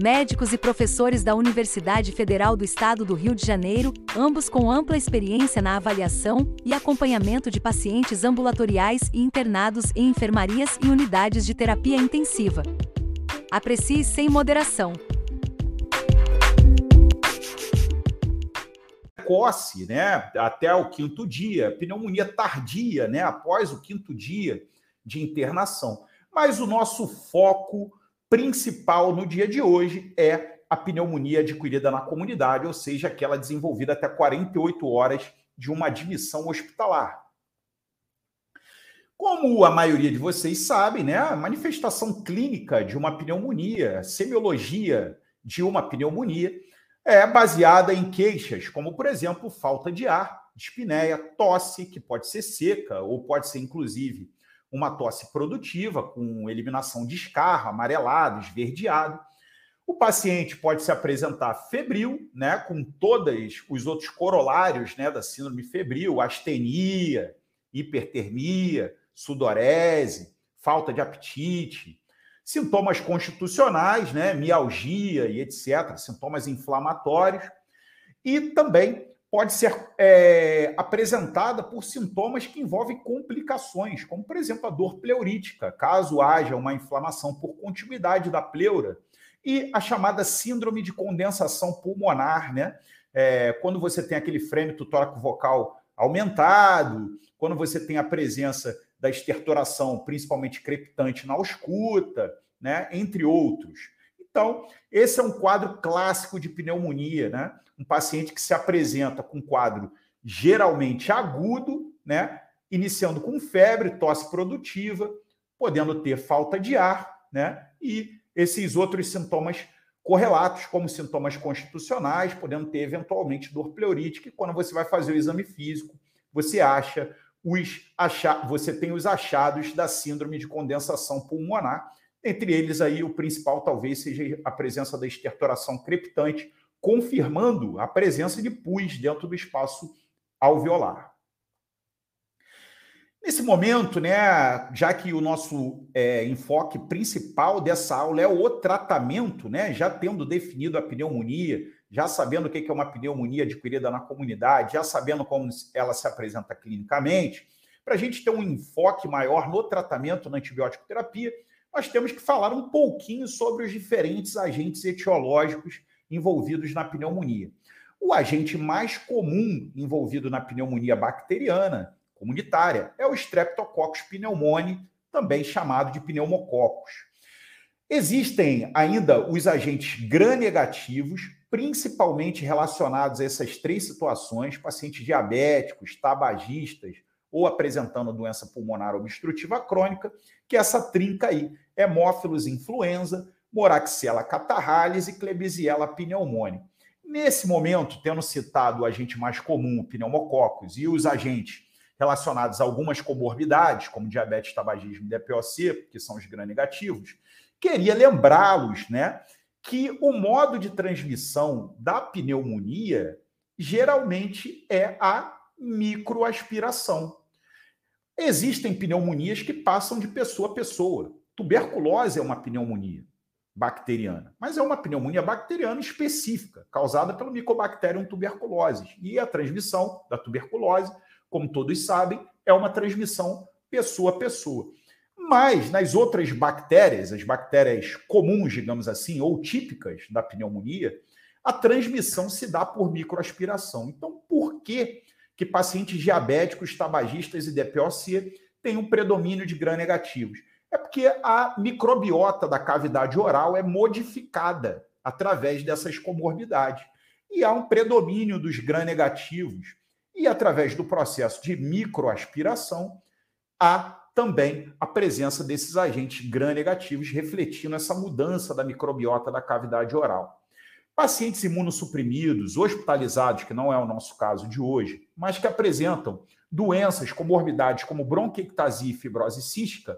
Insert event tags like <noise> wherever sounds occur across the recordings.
médicos e professores da Universidade Federal do Estado do Rio de Janeiro, ambos com ampla experiência na avaliação e acompanhamento de pacientes ambulatoriais e internados em enfermarias e unidades de terapia intensiva. Aprecie sem moderação. Precoce, né? Até o quinto dia, pneumonia tardia, né? Após o quinto dia de internação. Mas o nosso foco principal no dia de hoje é a pneumonia adquirida na comunidade, ou seja, aquela desenvolvida até 48 horas de uma admissão hospitalar. Como a maioria de vocês sabe, né, a manifestação clínica de uma pneumonia, semiologia de uma pneumonia, é baseada em queixas, como, por exemplo, falta de ar, dispneia, tosse, que pode ser seca ou pode ser, inclusive, uma tosse produtiva, com eliminação de escarro, amarelado, esverdeado. O paciente pode se apresentar febril, né, com todos os outros corolários né, da síndrome febril, astenia, hipertermia, sudorese, falta de apetite, sintomas constitucionais, né, mialgia e etc., sintomas inflamatórios, e também pode ser é, apresentada por sintomas que envolvem complicações, como, por exemplo, a dor pleurítica, caso haja uma inflamação por continuidade da pleura, e a chamada síndrome de condensação pulmonar, né? É, quando você tem aquele frêmito tóraco-vocal aumentado, quando você tem a presença da estertoração, principalmente crepitante na ausculta, né? entre outros. Então, esse é um quadro clássico de pneumonia, né? um paciente que se apresenta com quadro geralmente agudo, né? Iniciando com febre, tosse produtiva, podendo ter falta de ar, né? E esses outros sintomas correlatos, como sintomas constitucionais, podendo ter eventualmente dor pleurítica, e quando você vai fazer o exame físico, você acha os acha... você tem os achados da síndrome de condensação pulmonar. Entre eles aí o principal talvez seja a presença da estertoração crepitante confirmando a presença de pus dentro do espaço alveolar. Nesse momento, né, já que o nosso é, enfoque principal dessa aula é o tratamento, né, já tendo definido a pneumonia, já sabendo o que é uma pneumonia adquirida na comunidade, já sabendo como ela se apresenta clinicamente, para a gente ter um enfoque maior no tratamento na antibiótico terapia, nós temos que falar um pouquinho sobre os diferentes agentes etiológicos envolvidos na pneumonia. O agente mais comum envolvido na pneumonia bacteriana comunitária é o Streptococcus pneumoniae, também chamado de pneumococcus. Existem ainda os agentes gram-negativos, principalmente relacionados a essas três situações: pacientes diabéticos, tabagistas ou apresentando doença pulmonar obstrutiva crônica, que essa trinca aí, hemófilos influenza, Moraxella catarrhalis e Klebsiella pneumoniae. Nesse momento, tendo citado o agente mais comum, o pneumococcus, e os agentes relacionados a algumas comorbidades, como diabetes, tabagismo e DPOC, que são os gram-negativos, queria lembrá-los né, que o modo de transmissão da pneumonia geralmente é a microaspiração. Existem pneumonias que passam de pessoa a pessoa. Tuberculose é uma pneumonia bacteriana, mas é uma pneumonia bacteriana específica, causada pelo Mycobacterium tuberculosis. E a transmissão da tuberculose, como todos sabem, é uma transmissão pessoa a pessoa. Mas nas outras bactérias, as bactérias comuns, digamos assim, ou típicas da pneumonia, a transmissão se dá por microaspiração. Então, por que que pacientes diabéticos, tabagistas e DPOC têm um predomínio de gram-negativos? É porque a microbiota da cavidade oral é modificada através dessas comorbidades. E há um predomínio dos gram-negativos. E através do processo de microaspiração, há também a presença desses agentes gram-negativos, refletindo essa mudança da microbiota da cavidade oral. Pacientes imunossuprimidos, hospitalizados, que não é o nosso caso de hoje, mas que apresentam doenças, comorbidades como bronquiectasia e fibrose cística,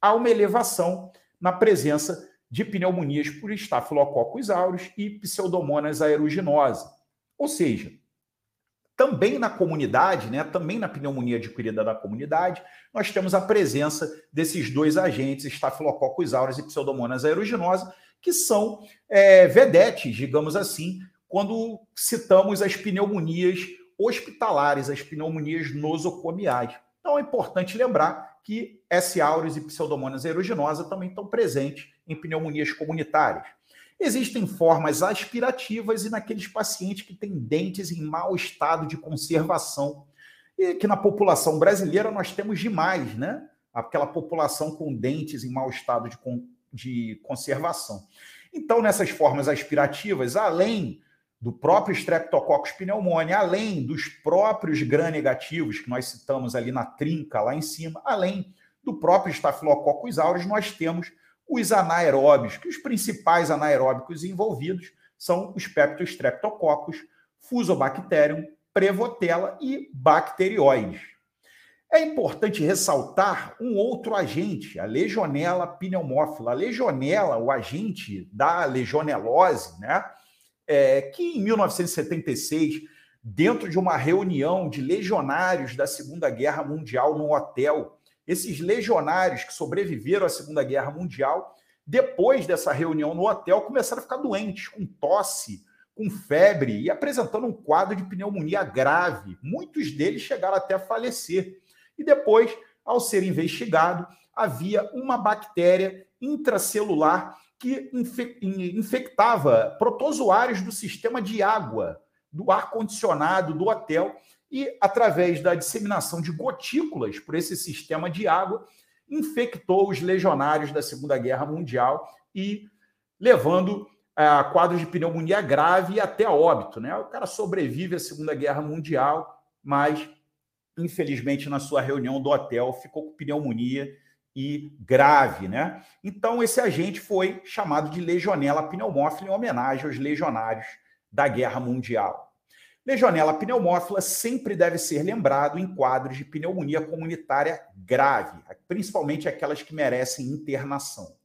há uma elevação na presença de pneumonias por Staphylococcus aureus e Pseudomonas aeruginosa. Ou seja, também na comunidade, né, também na pneumonia adquirida da comunidade, nós temos a presença desses dois agentes, Staphylococcus aureus e Pseudomonas aeruginosa, que são é, vedetes, digamos assim, quando citamos as pneumonias hospitalares, as pneumonias nosocomiais. Então é importante lembrar que S. aureus e Pseudomonas aeruginosa também estão presentes em pneumonias comunitárias. Existem formas aspirativas e naqueles pacientes que têm dentes em mau estado de conservação. E que na população brasileira nós temos demais, né? Aquela população com dentes em mau estado de, de conservação. Então, nessas formas aspirativas, além do próprio Streptococcus pneumoniae, além dos próprios gram-negativos que nós citamos ali na trinca lá em cima, além do próprio Staphylococcus aureus, nós temos os anaeróbios, que os principais anaeróbicos envolvidos são os Peptostreptococcus, Fusobacterium, Prevotella e Bacteroides. É importante ressaltar um outro agente, a Legionella pneumófila. A Legionella, o agente da legionelose, né, é, que em 1976, dentro de uma reunião de legionários da Segunda Guerra Mundial no hotel, esses legionários que sobreviveram à Segunda Guerra Mundial, depois dessa reunião no hotel, começaram a ficar doentes, com tosse, com febre e apresentando um quadro de pneumonia grave. Muitos deles chegaram até a falecer. E depois, ao ser investigado, havia uma bactéria intracelular que infectava protozoários do sistema de água, do ar-condicionado do hotel, e, através da disseminação de gotículas por esse sistema de água, infectou os legionários da Segunda Guerra Mundial e levando a quadros de pneumonia grave e até óbito. Né? O cara sobrevive à Segunda Guerra Mundial, mas, infelizmente, na sua reunião do hotel, ficou com pneumonia e grave, né? Então, esse agente foi chamado de Legionella pneumófila em homenagem aos legionários da Guerra Mundial. Legionella pneumófila sempre deve ser lembrado em quadros de pneumonia comunitária grave, principalmente aquelas que merecem internação.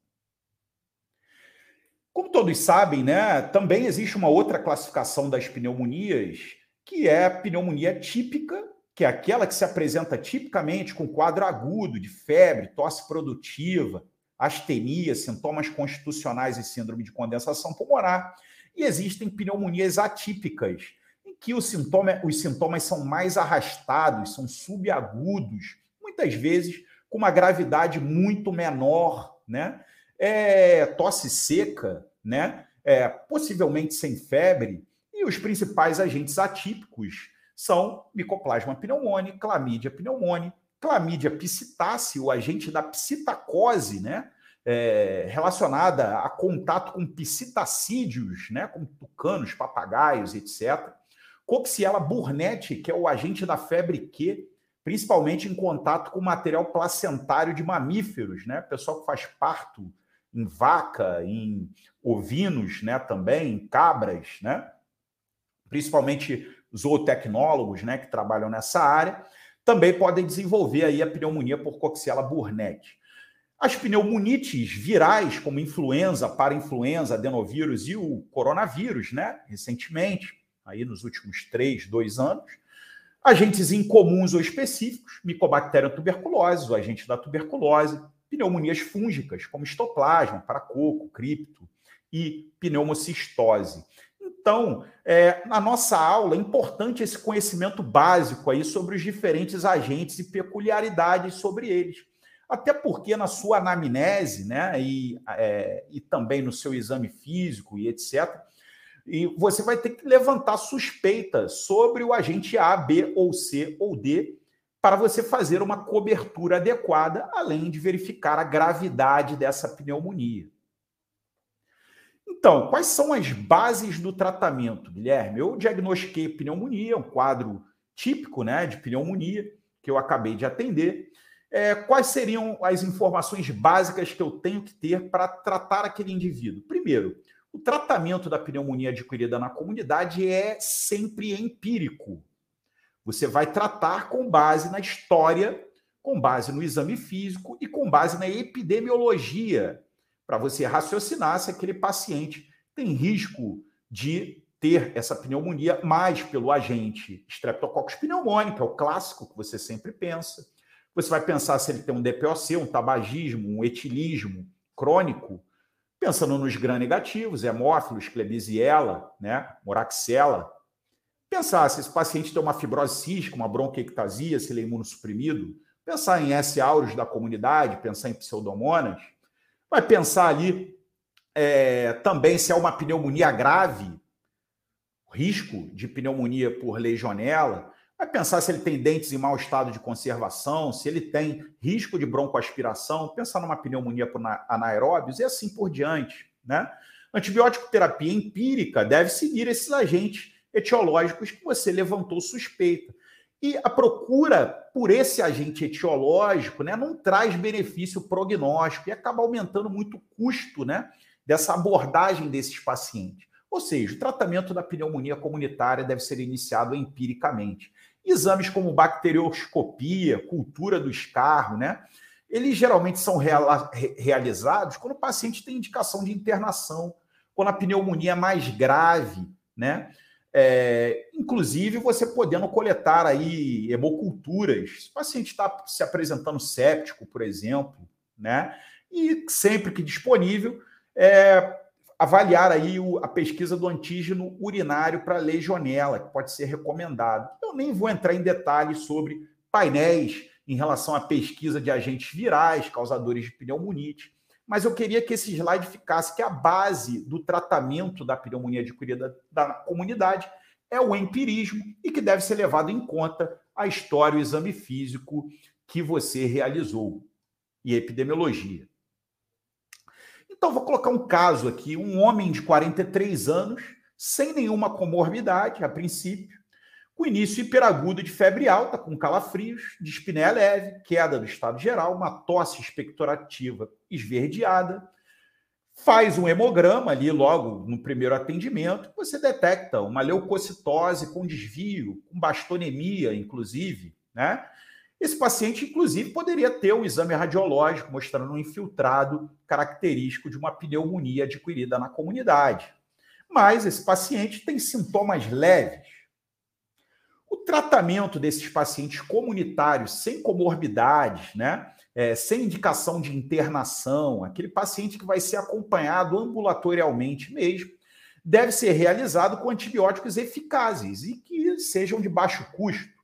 Como todos sabem, né, também existe uma outra classificação das pneumonias, que é a pneumonia típica que é aquela que se apresenta tipicamente com quadro agudo de febre, tosse produtiva, astenia, sintomas constitucionais e síndrome de condensação pulmonar. E existem pneumonias atípicas, em que sintoma, os sintomas são mais arrastados, são subagudos, muitas vezes com uma gravidade muito menor, né? É, tosse seca, né? É, possivelmente sem febre, e os principais agentes atípicos são Mycoplasma pneumoniae, Chlamydia pneumoniae, Chlamydia psittace, o agente da psitacose, né? É, relacionada a contato com psitacídeos, né? Como tucanos, papagaios, etc. Coxiella burnetti, que é o agente da febre Q, principalmente em contato com material placentário de mamíferos, né? Pessoal que faz parto em vaca, em ovinos, né? Também, em cabras, né? Principalmente zootecnólogos né, que trabalham nessa área, também podem desenvolver aí a pneumonia por Coxiella burnetti. As pneumonites virais, como influenza, parainfluenza, adenovírus e o coronavírus, né, recentemente, aí nos últimos três, dois anos, agentes incomuns ou específicos, Mycobacterium tuberculose, o agente da tuberculose, pneumonias fúngicas, como estoplasma, paracoco, cripto e pneumocistose. Então, é, na nossa aula, é importante esse conhecimento básico aí sobre os diferentes agentes e peculiaridades sobre eles. Até porque na sua anamnese, né, e, é, e também no seu exame físico e etc., e você vai ter que levantar suspeita sobre o agente A, B ou C ou D para você fazer uma cobertura adequada, além de verificar a gravidade dessa pneumonia. Então, quais são as bases do tratamento, Guilherme? Eu diagnostiquei pneumonia, um quadro típico né, de pneumonia que eu acabei de atender. É, quais seriam as informações básicas que eu tenho que ter para tratar aquele indivíduo? Primeiro, O tratamento da pneumonia adquirida na comunidade é sempre empírico. Você vai tratar com base na história, com base no exame físico e com base na epidemiologia, para você raciocinar se aquele paciente tem risco de ter essa pneumonia mais pelo agente Streptococcus pneumoniae, que é o clássico que você sempre pensa. Você vai pensar se ele tem um DPOC, um tabagismo, um etilismo crônico, pensando nos gram-negativos, hemófilos, Klebsiella, né, Moraxella. Pensar se esse paciente tem uma fibrose cística, uma bronquiectasia, se ele é imunossuprimido. Pensar em S. aureus da comunidade, pensar em pseudomonas. Vai pensar ali é, também se é uma pneumonia grave, risco de pneumonia por legionela, vai pensar se ele tem dentes em mau estado de conservação, se ele tem risco de broncoaspiração, pensar numa pneumonia por anaeróbios e assim por diante. Né? Antibiótico terapia empírica deve seguir esses agentes etiológicos que você levantou suspeita. E a procura por esse agente etiológico né, não traz benefício prognóstico e acaba aumentando muito o custo né, dessa abordagem desses pacientes. Ou seja, o tratamento da pneumonia comunitária deve ser iniciado empiricamente. Exames como bacterioscopia, cultura do escarro, né? Eles geralmente são realizados quando o paciente tem indicação de internação, quando a pneumonia é mais grave, né? É, inclusive, você podendo coletar aí hemoculturas. Se o paciente está se apresentando séptico, por exemplo, né? E sempre que disponível, é, avaliar aí o, a pesquisa do antígeno urinário para legionela, que pode ser recomendado. Eu nem vou entrar em detalhes sobre painéis em relação à pesquisa de agentes virais, causadores de pneumonite, mas eu queria que esse slide ficasse que a base do tratamento da pneumonia adquirida da, da comunidade é o empirismo e que deve ser levado em conta a história, o exame físico que você realizou e epidemiologia. Então, vou colocar um caso aqui: um homem de 43 anos, sem nenhuma comorbidade, a princípio, com início hiperagudo de febre alta, com calafrios, dispneia leve, queda do estado geral, uma tosse expectorativa esverdeada. Faz um hemograma ali logo no primeiro atendimento, você detecta uma leucocitose com desvio, com bastonemia, inclusive, né? Esse paciente, inclusive, poderia ter um exame radiológico mostrando um infiltrado característico de uma pneumonia adquirida na comunidade. Mas esse paciente tem sintomas leves. O tratamento desses pacientes comunitários sem comorbidades, né? É, sem indicação de internação, aquele paciente que vai ser acompanhado ambulatorialmente mesmo, deve ser realizado com antibióticos eficazes e que sejam de baixo custo.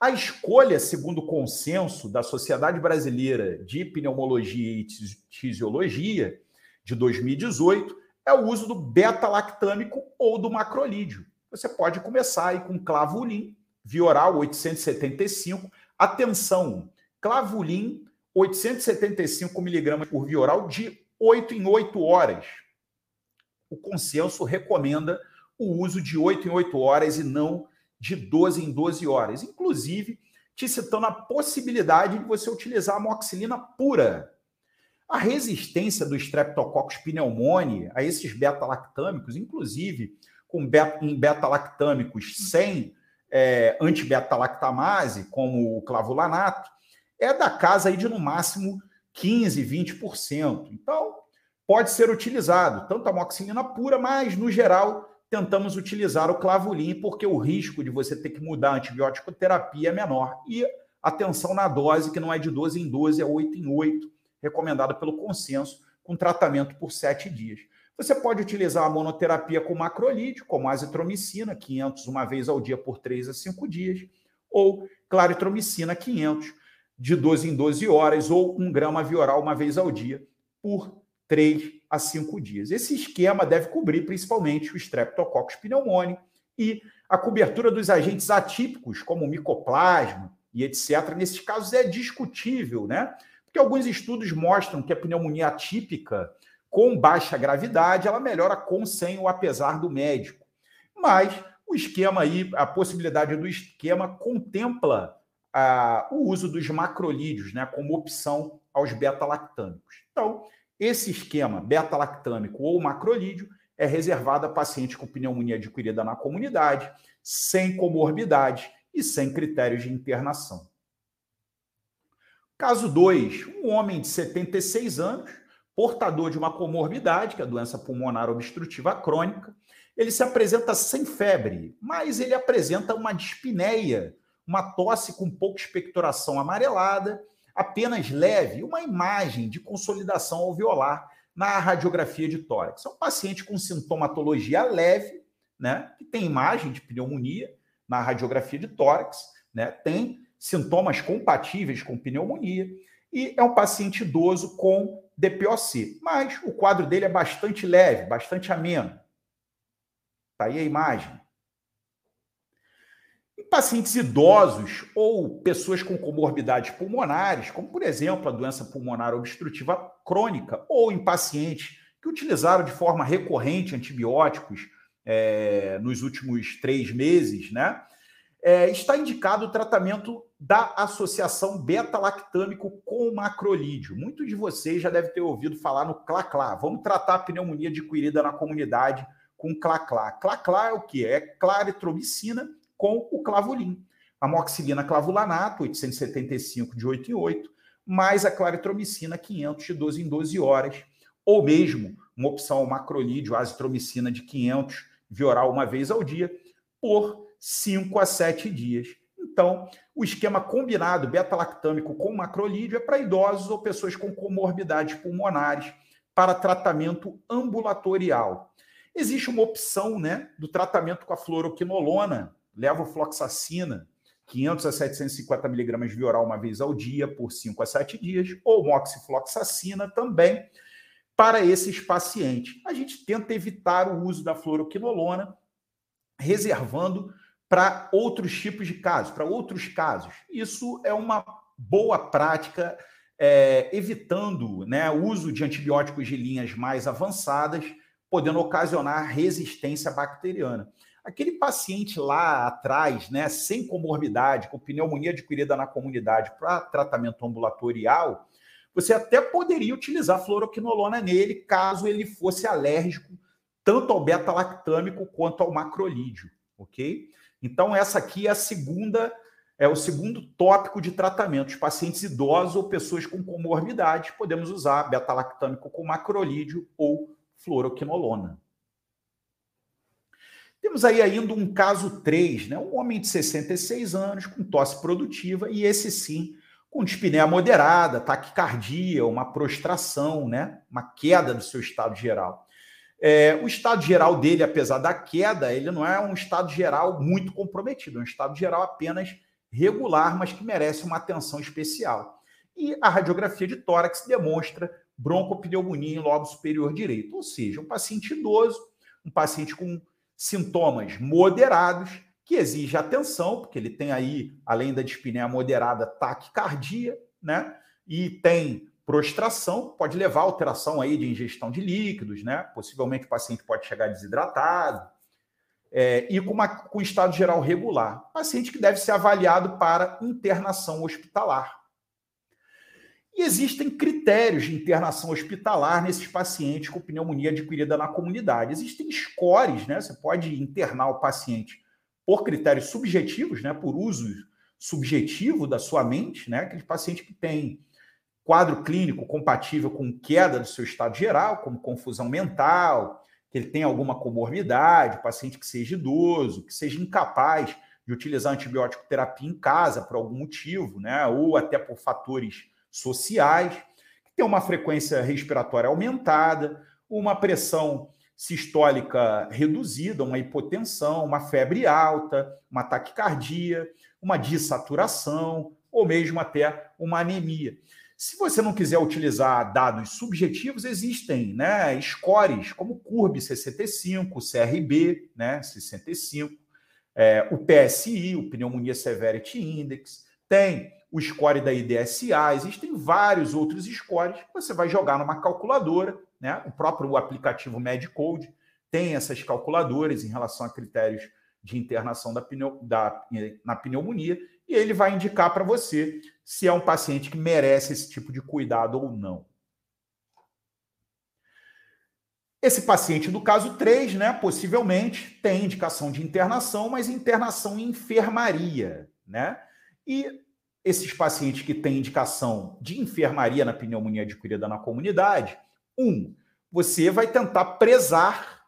A escolha, segundo o consenso da Sociedade Brasileira de Pneumologia e Fisiologia de 2018, é o uso do beta-lactâmico ou do macrolídeo. Você pode começar aí com clavulin, via oral 875. Atenção, clavulin 875 miligramas por via oral de 8 em 8 horas. O consenso recomenda o uso de 8 em 8 horas e não de 12 em 12 horas. Inclusive, te citando a possibilidade de você utilizar a amoxicilina pura. A resistência do Streptococcus pneumoniae a esses beta-lactâmicos, inclusive com beta, em beta-lactâmicos sem é, anti-beta-lactamase, como o clavulanato, é da casa aí de no máximo 15, 20%. Então, pode ser utilizado tanto a amoxicilina pura, mas no geral tentamos utilizar o clavulin porque o risco de você ter que mudar a antibiótico terapia é menor. E atenção na dose, que não é de 12 em 12, é 8 em 8, recomendada pelo consenso, com tratamento por 7 dias. Você pode utilizar a monoterapia com macrolídeo, como azitromicina, 500 uma vez ao dia por 3 a 5 dias, ou claritromicina, 500, de 12 em 12 horas, ou 1 grama via oral uma vez ao dia, por 3 a 5 dias. Esse esquema deve cobrir principalmente o Streptococcus pneumoniae e a cobertura dos agentes atípicos, como micoplasma e etc. Nesses casos é discutível, né? Porque alguns estudos mostram que a pneumonia atípica com baixa gravidade, ela melhora com, sem ou apesar do médico. Mas o esquema aí, a possibilidade do esquema contempla ah, o uso dos macrolídeos, né, como opção aos beta-lactâmicos. Então, esse esquema beta-lactâmico ou macrolídeo é reservada a paciente com pneumonia adquirida na comunidade, sem comorbidade e sem critérios de internação. Caso 2, um homem de 76 anos, portador de uma comorbidade, que é a doença pulmonar obstrutiva crônica, ele se apresenta sem febre, mas ele apresenta uma dispneia, uma tosse com pouca expectoração amarelada, apenas leve, uma imagem de consolidação alveolar na radiografia de tórax. É um paciente com sintomatologia leve, né, que tem imagem de pneumonia na radiografia de tórax, né, tem sintomas compatíveis com pneumonia e é um paciente idoso com DPOC, mas o quadro dele é bastante leve, bastante ameno. Está aí a imagem. Em pacientes idosos ou pessoas com comorbidades pulmonares, como por exemplo a doença pulmonar obstrutiva crônica, ou em pacientes que utilizaram de forma recorrente antibióticos é, nos últimos três meses, né? É, está indicado o tratamento da associação beta-lactâmico com macrolídeo. Muitos de vocês já devem ter ouvido falar no CLACLA. Vamos tratar a pneumonia adquirida na comunidade com CLACLA. CLACLA é o que? É claritromicina com o clavulim. Amoxilina clavulanato, 875 de 8 em 8, mais a claritromicina, 500 de 12 em 12 horas, ou mesmo uma opção macrolídeo, azitromicina de 500 via oral uma vez ao dia, por 5 a 7 dias. Então, o esquema combinado beta-lactâmico com macrolídeo é para idosos ou pessoas com comorbidades pulmonares para tratamento ambulatorial. Existe uma opção né, do tratamento com a fluoroquinolona, levofloxacina, 500 a 750 miligramas via oral uma vez ao dia por 5 a 7 dias, ou moxifloxacina também para esses pacientes. A gente tenta evitar o uso da fluoroquinolona, reservando para outros tipos de casos, para outros casos. Isso é uma boa prática, é, evitando né, o uso de antibióticos de linhas mais avançadas, podendo ocasionar resistência bacteriana. Aquele paciente lá atrás, né, sem comorbidade, com pneumonia adquirida na comunidade para tratamento ambulatorial, você até poderia utilizar fluoroquinolona nele, caso ele fosse alérgico tanto ao beta-lactâmico quanto ao macrolídeo, ok? Então essa aqui é a segunda é o segundo tópico de tratamento. Os pacientes idosos ou pessoas com comorbidade podemos usar beta-lactâmico com macrolídeo ou fluoroquinolona. Temos aí ainda um caso 3, né? um homem de 66 anos com tosse produtiva e esse sim com dispneia moderada, taquicardia, uma prostração, né? uma queda do seu estado geral. É, o estado geral dele, apesar da queda, ele não é um estado geral muito comprometido, é um estado geral apenas regular, mas que merece uma atenção especial. E a radiografia de tórax demonstra broncopneumonia em lobo superior direito, ou seja, um paciente idoso, um paciente com sintomas moderados, que exige atenção, porque ele tem aí, além da dispneia moderada, taquicardia, né? E tem prostração, pode levar a alteração aí de ingestão de líquidos, né? Possivelmente o paciente pode chegar desidratado. É, e com, uma, com estado geral regular. Paciente que deve ser avaliado para internação hospitalar. E existem critérios de internação hospitalar nesses pacientes com pneumonia adquirida na comunidade. Existem scores, né? Você pode internar o paciente por critérios subjetivos, né? Por uso subjetivo da sua mente, né? Aquele paciente que tem quadro clínico compatível com queda do seu estado geral, como confusão mental, que ele tem alguma comorbidade, paciente que seja idoso, que seja incapaz de utilizar antibiótico terapia em casa por algum motivo, né? Ou até por fatores sociais, que tem uma frequência respiratória aumentada, uma pressão sistólica reduzida, uma hipotensão, uma febre alta, uma taquicardia, uma dissaturação ou mesmo até uma anemia. Se você não quiser utilizar dados subjetivos, existem né, scores como CURB 65, CRB né, 65, é, o PSI, o Pneumonia Severity Index, tem o score da IDSA, existem vários outros scores que você vai jogar numa calculadora, né? O próprio aplicativo MedCode tem essas calculadoras em relação a critérios de internação da, pneu, da na pneumonia e ele vai indicar para você se é um paciente que merece esse tipo de cuidado ou não. Esse paciente do caso 3, né, possivelmente tem indicação de internação, mas internação em enfermaria, né? E esses pacientes que têm indicação de enfermaria na pneumonia adquirida na comunidade, um, você vai tentar prezar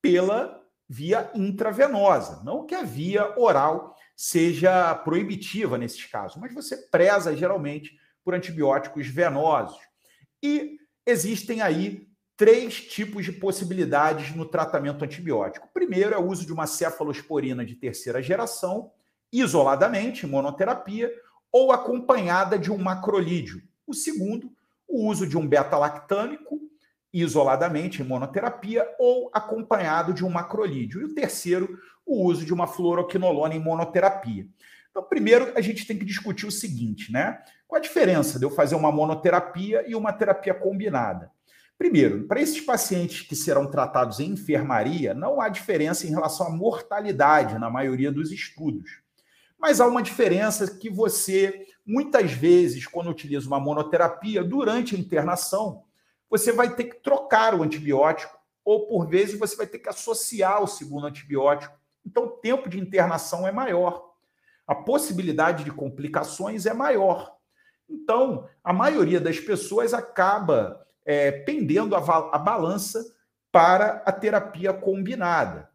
pela via intravenosa, não que a via oral seja proibitiva nesses casos, mas você preza geralmente por antibióticos venosos. E existem aí três tipos de possibilidades no tratamento antibiótico. O primeiro é o uso de uma cefalosporina de terceira geração, isoladamente, monoterapia, ou acompanhada de um macrolídeo. O segundo, o uso de um beta-lactâmico, isoladamente, em monoterapia, ou acompanhado de um macrolídeo. E o terceiro, o uso de uma fluoroquinolona em monoterapia. Então, primeiro, a gente tem que discutir o seguinte, né? Qual a diferença de eu fazer uma monoterapia e uma terapia combinada? Primeiro, para esses pacientes que serão tratados em enfermaria, não há diferença em relação à mortalidade na maioria dos estudos. Mas há uma diferença que você, muitas vezes, quando utiliza uma monoterapia, durante a internação, você vai ter que trocar o antibiótico, ou por vezes você vai ter que associar o segundo antibiótico então, o tempo de internação é maior. A possibilidade de complicações é maior. Então, a maioria das pessoas acaba é, pendendo a, a balança para a terapia combinada.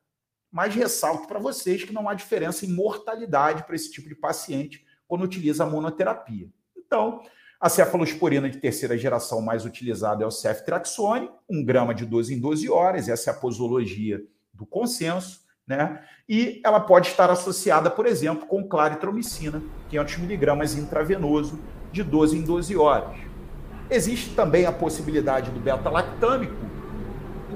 Mas ressalto para vocês que não há diferença em mortalidade para esse tipo de paciente quando utiliza a monoterapia. Então, a cefalosporina de terceira geração mais utilizada é o ceftriaxone, 1 grama de 12 em 12 horas, essa é a posologia do consenso né? E ela pode estar associada, por exemplo, com claritromicina, 500 miligramas intravenoso, de 12 em 12 horas. Existe também a possibilidade do beta-lactâmico,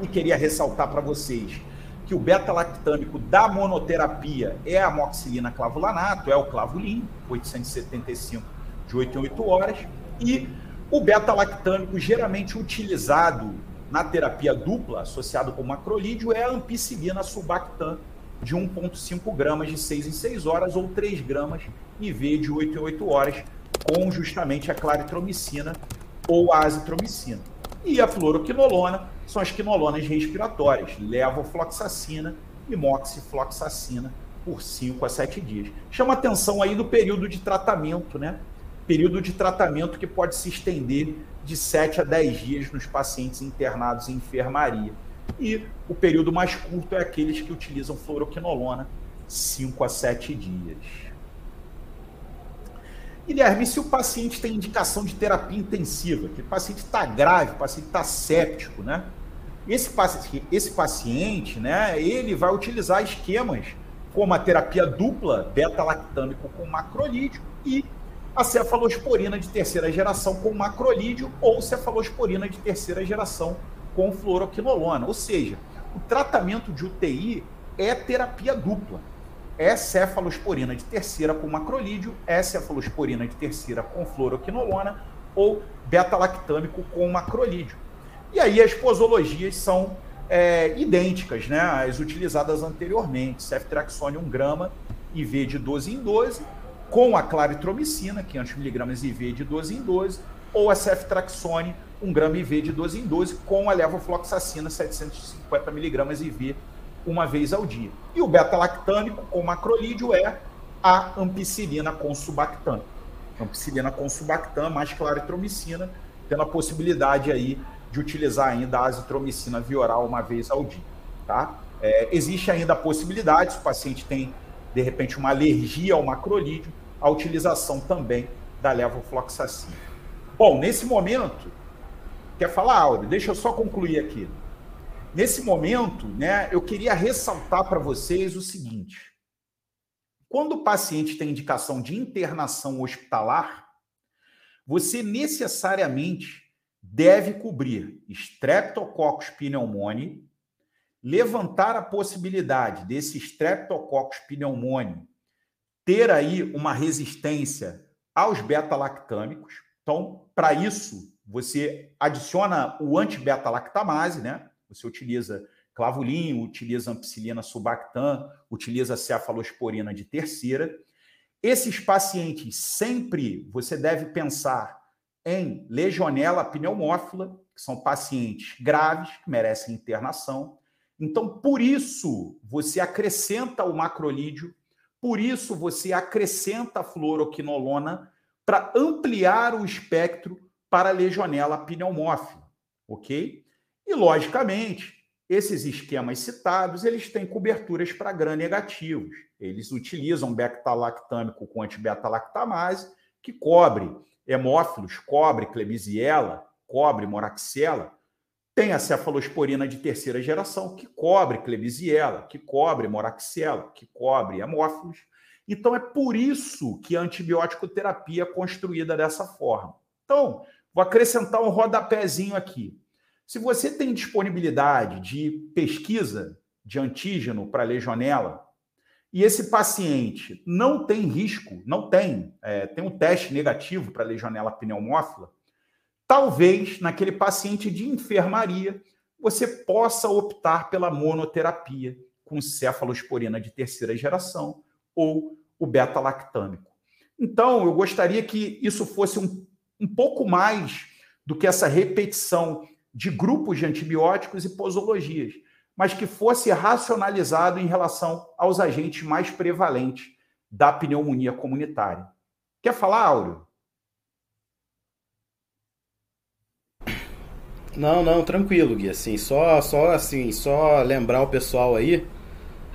e queria ressaltar para vocês que o beta-lactâmico da monoterapia é a amoxicilina clavulanato, é o clavulin, 875 de 8 em 8 horas, e o beta-lactâmico geralmente utilizado na terapia dupla, associado com macrolídeo, é a ampicilina subactam de 1,5 gramas de 6 em 6 horas ou 3 gramas IV de 8 em 8 horas, com justamente a claritromicina ou a azitromicina. E a fluoroquinolona são as quinolonas respiratórias, levofloxacina e moxifloxacina por 5 a 7 dias. Chama atenção aí do período de tratamento, né? Período de tratamento que pode se estender de 7 a 10 dias nos pacientes internados em enfermaria. E o período mais curto é aqueles que utilizam fluoroquinolona, 5 a 7 dias. Guilherme, se o paciente tem indicação de terapia intensiva, que o paciente está grave, o paciente está séptico, né? Esse, esse paciente, né, ele vai utilizar esquemas como a terapia dupla beta-lactâmico com macrolídeo e a cefalosporina de terceira geração com macrolídeo ou cefalosporina de terceira geração com fluoroquinolona. Ou seja, o tratamento de UTI é terapia dupla. É cefalosporina de terceira com macrolídeo, é cefalosporina de terceira com fluoroquinolona ou beta-lactâmico com macrolídeo. E aí as posologias são é, idênticas, né? As utilizadas anteriormente. Ceftriaxone 1 grama, IV de 12 em 12, com a claritromicina, 500mg IV de 12 em 12, ou a ceftraxone, 1 grama IV de 12 em 12, com a levofloxacina, 750mg IV, uma vez ao dia. E o beta-lactâmico com macrolídeo é a ampicilina com subactam. Ampicilina com subactam mais claritromicina, tendo a possibilidade aí de utilizar ainda a azitromicina via oral uma vez ao dia, tá? É, existe ainda a possibilidade, se o paciente tem, de repente, uma alergia ao macrolídeo, a utilização também da levofloxacina. Bom, nesse momento, quer falar, Áureo? Deixa eu só concluir aqui. Nesse momento, né, eu queria ressaltar para vocês o seguinte: quando o paciente tem indicação de internação hospitalar, você necessariamente deve cobrir Streptococcus pneumoniae, levantar a possibilidade desse Streptococcus pneumoniae ter aí uma resistência aos beta-lactâmicos. Então, para isso, você adiciona o anti-beta-lactamase, né? Você utiliza clavulin, utiliza ampicilina subactam, utiliza cefalosporina de terceira. Esses pacientes sempre você deve pensar em legionela pneumófila, que são pacientes graves, que merecem internação. Então, por isso, você acrescenta o macrolídeo, por isso, você acrescenta a fluoroquinolona para ampliar o espectro para a legionela pneumófila, ok? E, logicamente, esses esquemas citados, eles têm coberturas para gram negativos. Eles utilizam beta-lactâmico com antibeta-lactamase, que cobre hemófilos, cobre Klebsiella, cobre moraxella. Tem a cefalosporina de terceira geração, que cobre Klebsiella, que cobre moraxella, que cobre hemófilos. Então, é por isso que a antibiótico terapia é construída dessa forma. Então, vou acrescentar um rodapézinho aqui. Se você tem disponibilidade de pesquisa de antígeno para legionela, e esse paciente não tem risco, não tem, é, tem um teste negativo para legionela pneumófila, talvez naquele paciente de enfermaria você possa optar pela monoterapia com cefalosporina de terceira geração ou o beta-lactâmico. Então, eu gostaria que isso fosse um, um pouco mais do que essa repetição de grupos de antibióticos e posologias, mas que fosse racionalizado em relação aos agentes mais prevalentes da pneumonia comunitária. Quer falar, Áureo? Não, não, tranquilo, Gui. Assim, só, só, assim, só lembrar o pessoal aí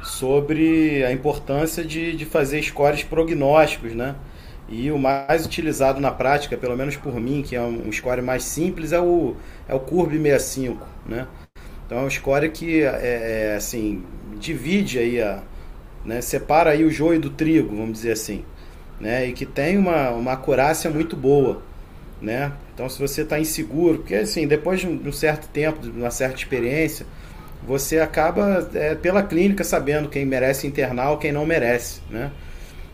sobre a importância de, de fazer scores prognósticos, né? E o mais utilizado na prática, pelo menos por mim, que é um score mais simples, é o, é o Curve 65, né? Então é um score que, é, é, assim, divide aí, a, né? separa aí o joio do trigo, vamos dizer assim, né? E que tem uma, uma acurácia muito boa, né? Então se você está inseguro, porque assim, depois de um certo tempo, de uma certa experiência, você acaba, é, pela clínica, sabendo quem merece internar ou quem não merece, né?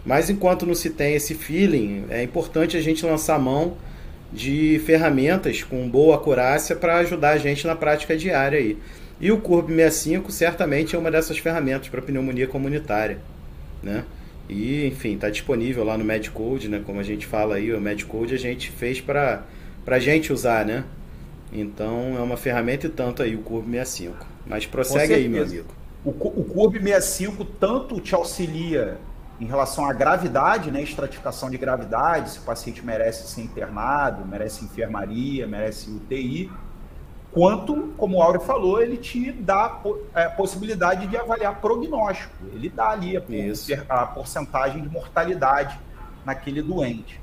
Mas enquanto não se tem esse feeling, é importante a gente lançar mão de ferramentas com boa acurácia para ajudar a gente na prática diária aí. E o Curb 65 certamente é uma dessas ferramentas para pneumonia comunitária, né? E, enfim, está disponível lá no MedCode, né? Como a gente fala aí, o MedCode a gente fez para a gente usar, né? Então, é uma ferramenta e tanto aí o Curb 65. Mas prossegue aí, meu amigo. O, o Curb 65 tanto te auxilia em relação à gravidade, né, estratificação de gravidade, se o paciente merece ser internado, merece enfermaria, merece UTI, quanto, como o Áureo falou, ele te dá a é, possibilidade de avaliar prognóstico. Ele dá ali a, a porcentagem de mortalidade naquele doente.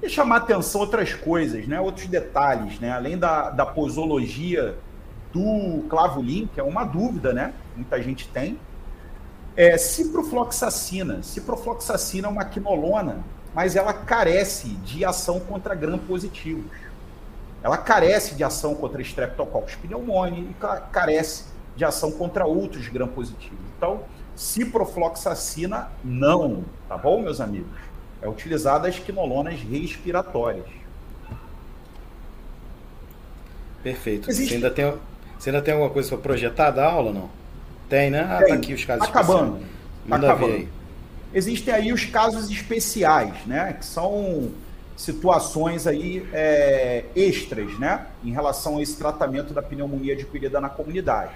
E chamar atenção outras coisas, né, outros detalhes, né, além da, da posologia do clavulin, que é uma dúvida, né, muita gente tem, é, ciprofloxacina. Ciprofloxacina é uma quinolona, mas ela carece de ação contra gram-positivos. Ela carece de ação contra Streptococcus pneumoniae e carece de ação contra outros gram-positivos. Então, ciprofloxacina não, tá bom, meus amigos? É utilizada as quinolonas respiratórias. Perfeito. Existe... Você, ainda tem, você ainda tem alguma coisa para projetar da aula, não? Tem, né? Ah, tá Tem. tá aqui os casos Acabando. Manda Acabando. ver aí. Existem aí os casos especiais, né? Que são situações aí é, extras, né? Em relação a esse tratamento da pneumonia adquirida na comunidade.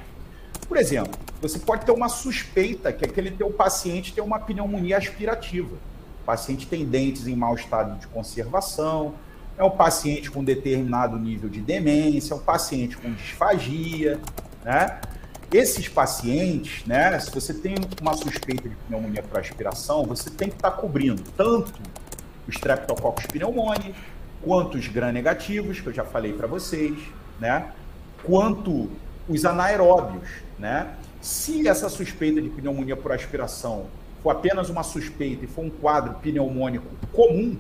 Por exemplo, você pode ter uma suspeita que aquele teu paciente tem uma pneumonia aspirativa. O paciente tem dentes em mau estado de conservação, é um paciente com determinado nível de demência, é um paciente com disfagia, né? Esses pacientes, né, se você tem uma suspeita de pneumonia por aspiração, você tem que estar tá cobrindo tanto o Streptococcus pneumoniae, quanto os gram-negativos, que eu já falei para vocês, né, quanto os anaeróbios, né? Se essa suspeita de pneumonia por aspiração for apenas uma suspeita e for um quadro pneumônico comum,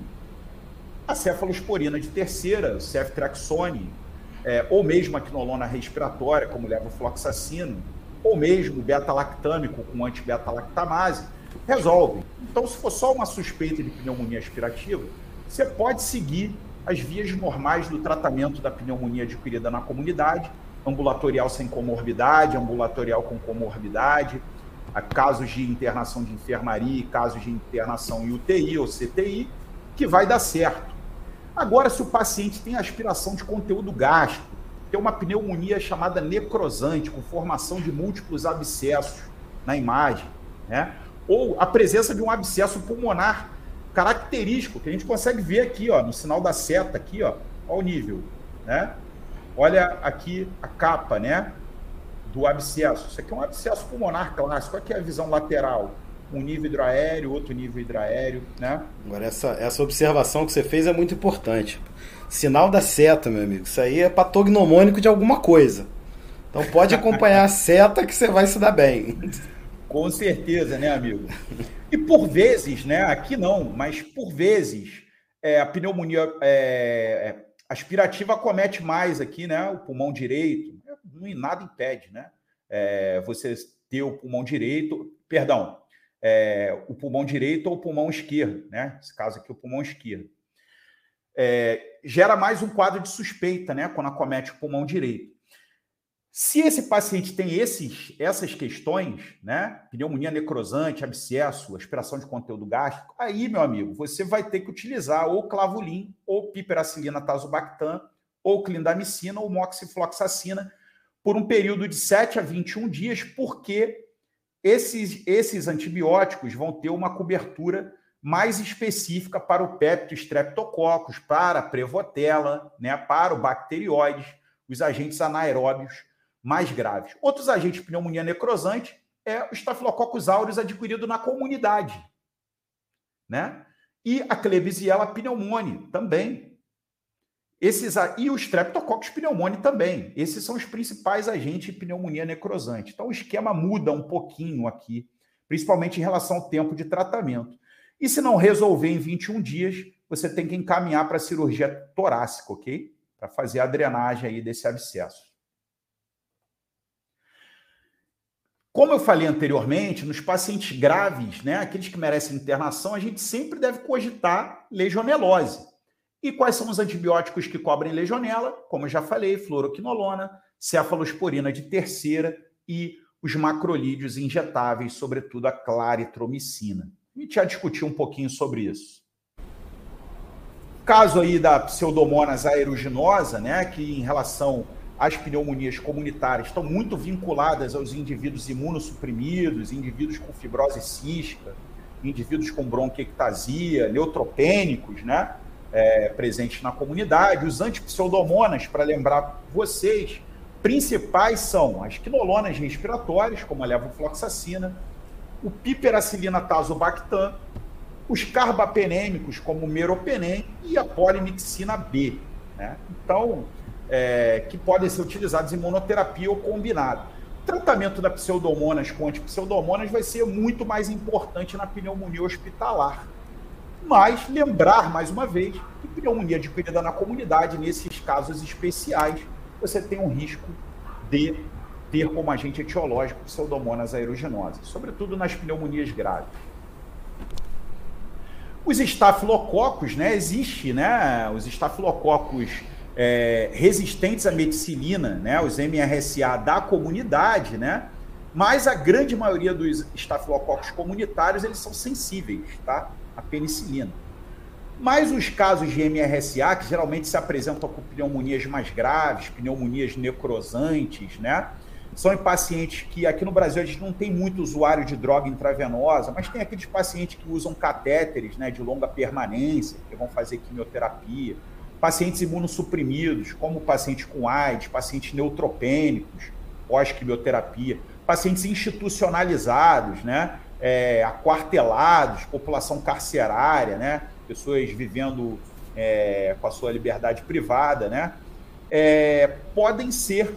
a cefalosporina de terceira, o ceftriaxone, é, ou mesmo a quinolona respiratória, como levofloxacino, ou mesmo beta-lactâmico com anti-beta-lactamase, resolve. Então, se for só uma suspeita de pneumonia aspirativa, você pode seguir as vias normais do tratamento da pneumonia adquirida na comunidade, ambulatorial sem comorbidade, ambulatorial com comorbidade, casos de internação de enfermaria, casos de internação em UTI ou CTI, que vai dar certo. Agora, se o paciente tem aspiração de conteúdo gástrico, ter uma pneumonia chamada necrosante, com formação de múltiplos abscessos na imagem, né? Ou a presença de um abscesso pulmonar característico, que a gente consegue ver aqui, ó, no sinal da seta, aqui, ó, olha o nível, né? Olha aqui a capa, né, do abscesso. Isso aqui é um abscesso pulmonar clássico. Aqui é a visão lateral, um nível hidroaéreo, outro nível hidroaéreo, né? Agora, essa, essa observação que você fez é muito importante. Sinal da seta, meu amigo. Isso aí é patognomônico de alguma coisa. Então pode acompanhar a seta que você vai se dar bem. Com certeza, né, amigo? E por vezes, né, aqui não, mas por vezes, é, a pneumonia é, é aspirativa comete mais aqui, né, o pulmão direito. Não, nada impede, né? É, você ter o pulmão direito, perdão, é, o pulmão direito ou o pulmão esquerdo, né? Nesse caso aqui, o pulmão esquerdo. É, gera mais um quadro de suspeita, né? Quando acomete o pulmão direito. Se esse paciente tem esses, essas questões, né, pneumonia necrosante, abscesso, aspiração de conteúdo gástrico, aí, meu amigo, você vai ter que utilizar ou clavulin, ou piperacilina tazobactam, ou clindamicina, ou moxifloxacina, por um período de 7 a 21 dias, porque esses, esses antibióticos vão ter uma cobertura mais específica para o péptide streptococcus, para a prevotella, né, para o bacterióides, os agentes anaeróbios mais graves. Outros agentes de pneumonia necrosante é o Staphylococcus aureus adquirido na comunidade, né? E a Klebsiella pneumoniae também. Esses e o Streptococcus pneumoniae também. Esses são os principais agentes de pneumonia necrosante. Então o esquema muda um pouquinho aqui, principalmente em relação ao tempo de tratamento. E se não resolver em 21 dias, você tem que encaminhar para a cirurgia torácica, ok? Para fazer a drenagem aí desse abscesso. Como eu falei anteriormente, nos pacientes graves, né, aqueles que merecem internação, a gente sempre deve cogitar legionelose. E quais são os antibióticos que cobrem legionela? Como eu já falei, fluoroquinolona, cefalosporina de terceira e os macrolídeos injetáveis, sobretudo a claritromicina. A gente já discutiu um pouquinho sobre isso. Caso aí da pseudomonas aeruginosa, né, que em relação as pneumonias comunitárias estão muito vinculadas aos indivíduos imunossuprimidos, indivíduos com fibrose cística, indivíduos com bronquiectasia, neutropênicos, né? É, presentes na comunidade. Os antipseudomonas, para lembrar vocês, principais são as quinolonas respiratórias, como a levofloxacina, o piperacilina tazobactam, os carbapenêmicos, como o meropenem, e a polimixina B. Né? Então, é, que podem ser utilizados em monoterapia ou combinado. O tratamento da pseudomonas com antipseudomonas vai ser muito mais importante na pneumonia hospitalar. Mas lembrar, mais uma vez, que pneumonia adquirida na comunidade, nesses casos especiais, você tem um risco de ter como agente etiológico pseudomonas aeruginosas, sobretudo nas pneumonias graves. Os estafilococos, né? Existe, né? Os estafilococos é, resistentes à meticilina, né, os MRSA da comunidade, né, mas a grande maioria dos estafilococos comunitários eles são sensíveis tá, à penicilina. Mas os casos de MRSA, que geralmente se apresentam com pneumonias mais graves, pneumonias necrosantes, né? São em pacientes que aqui no Brasil a gente não tem muito usuário de droga intravenosa, mas tem aqueles pacientes que usam catéteres né, de longa permanência, que vão fazer quimioterapia pacientes imunossuprimidos, como pacientes com AIDS, pacientes neutropênicos, pós-quimioterapia, pacientes institucionalizados, né? É, aquartelados, população carcerária, né? pessoas vivendo é, com a sua liberdade privada, né? É, podem ser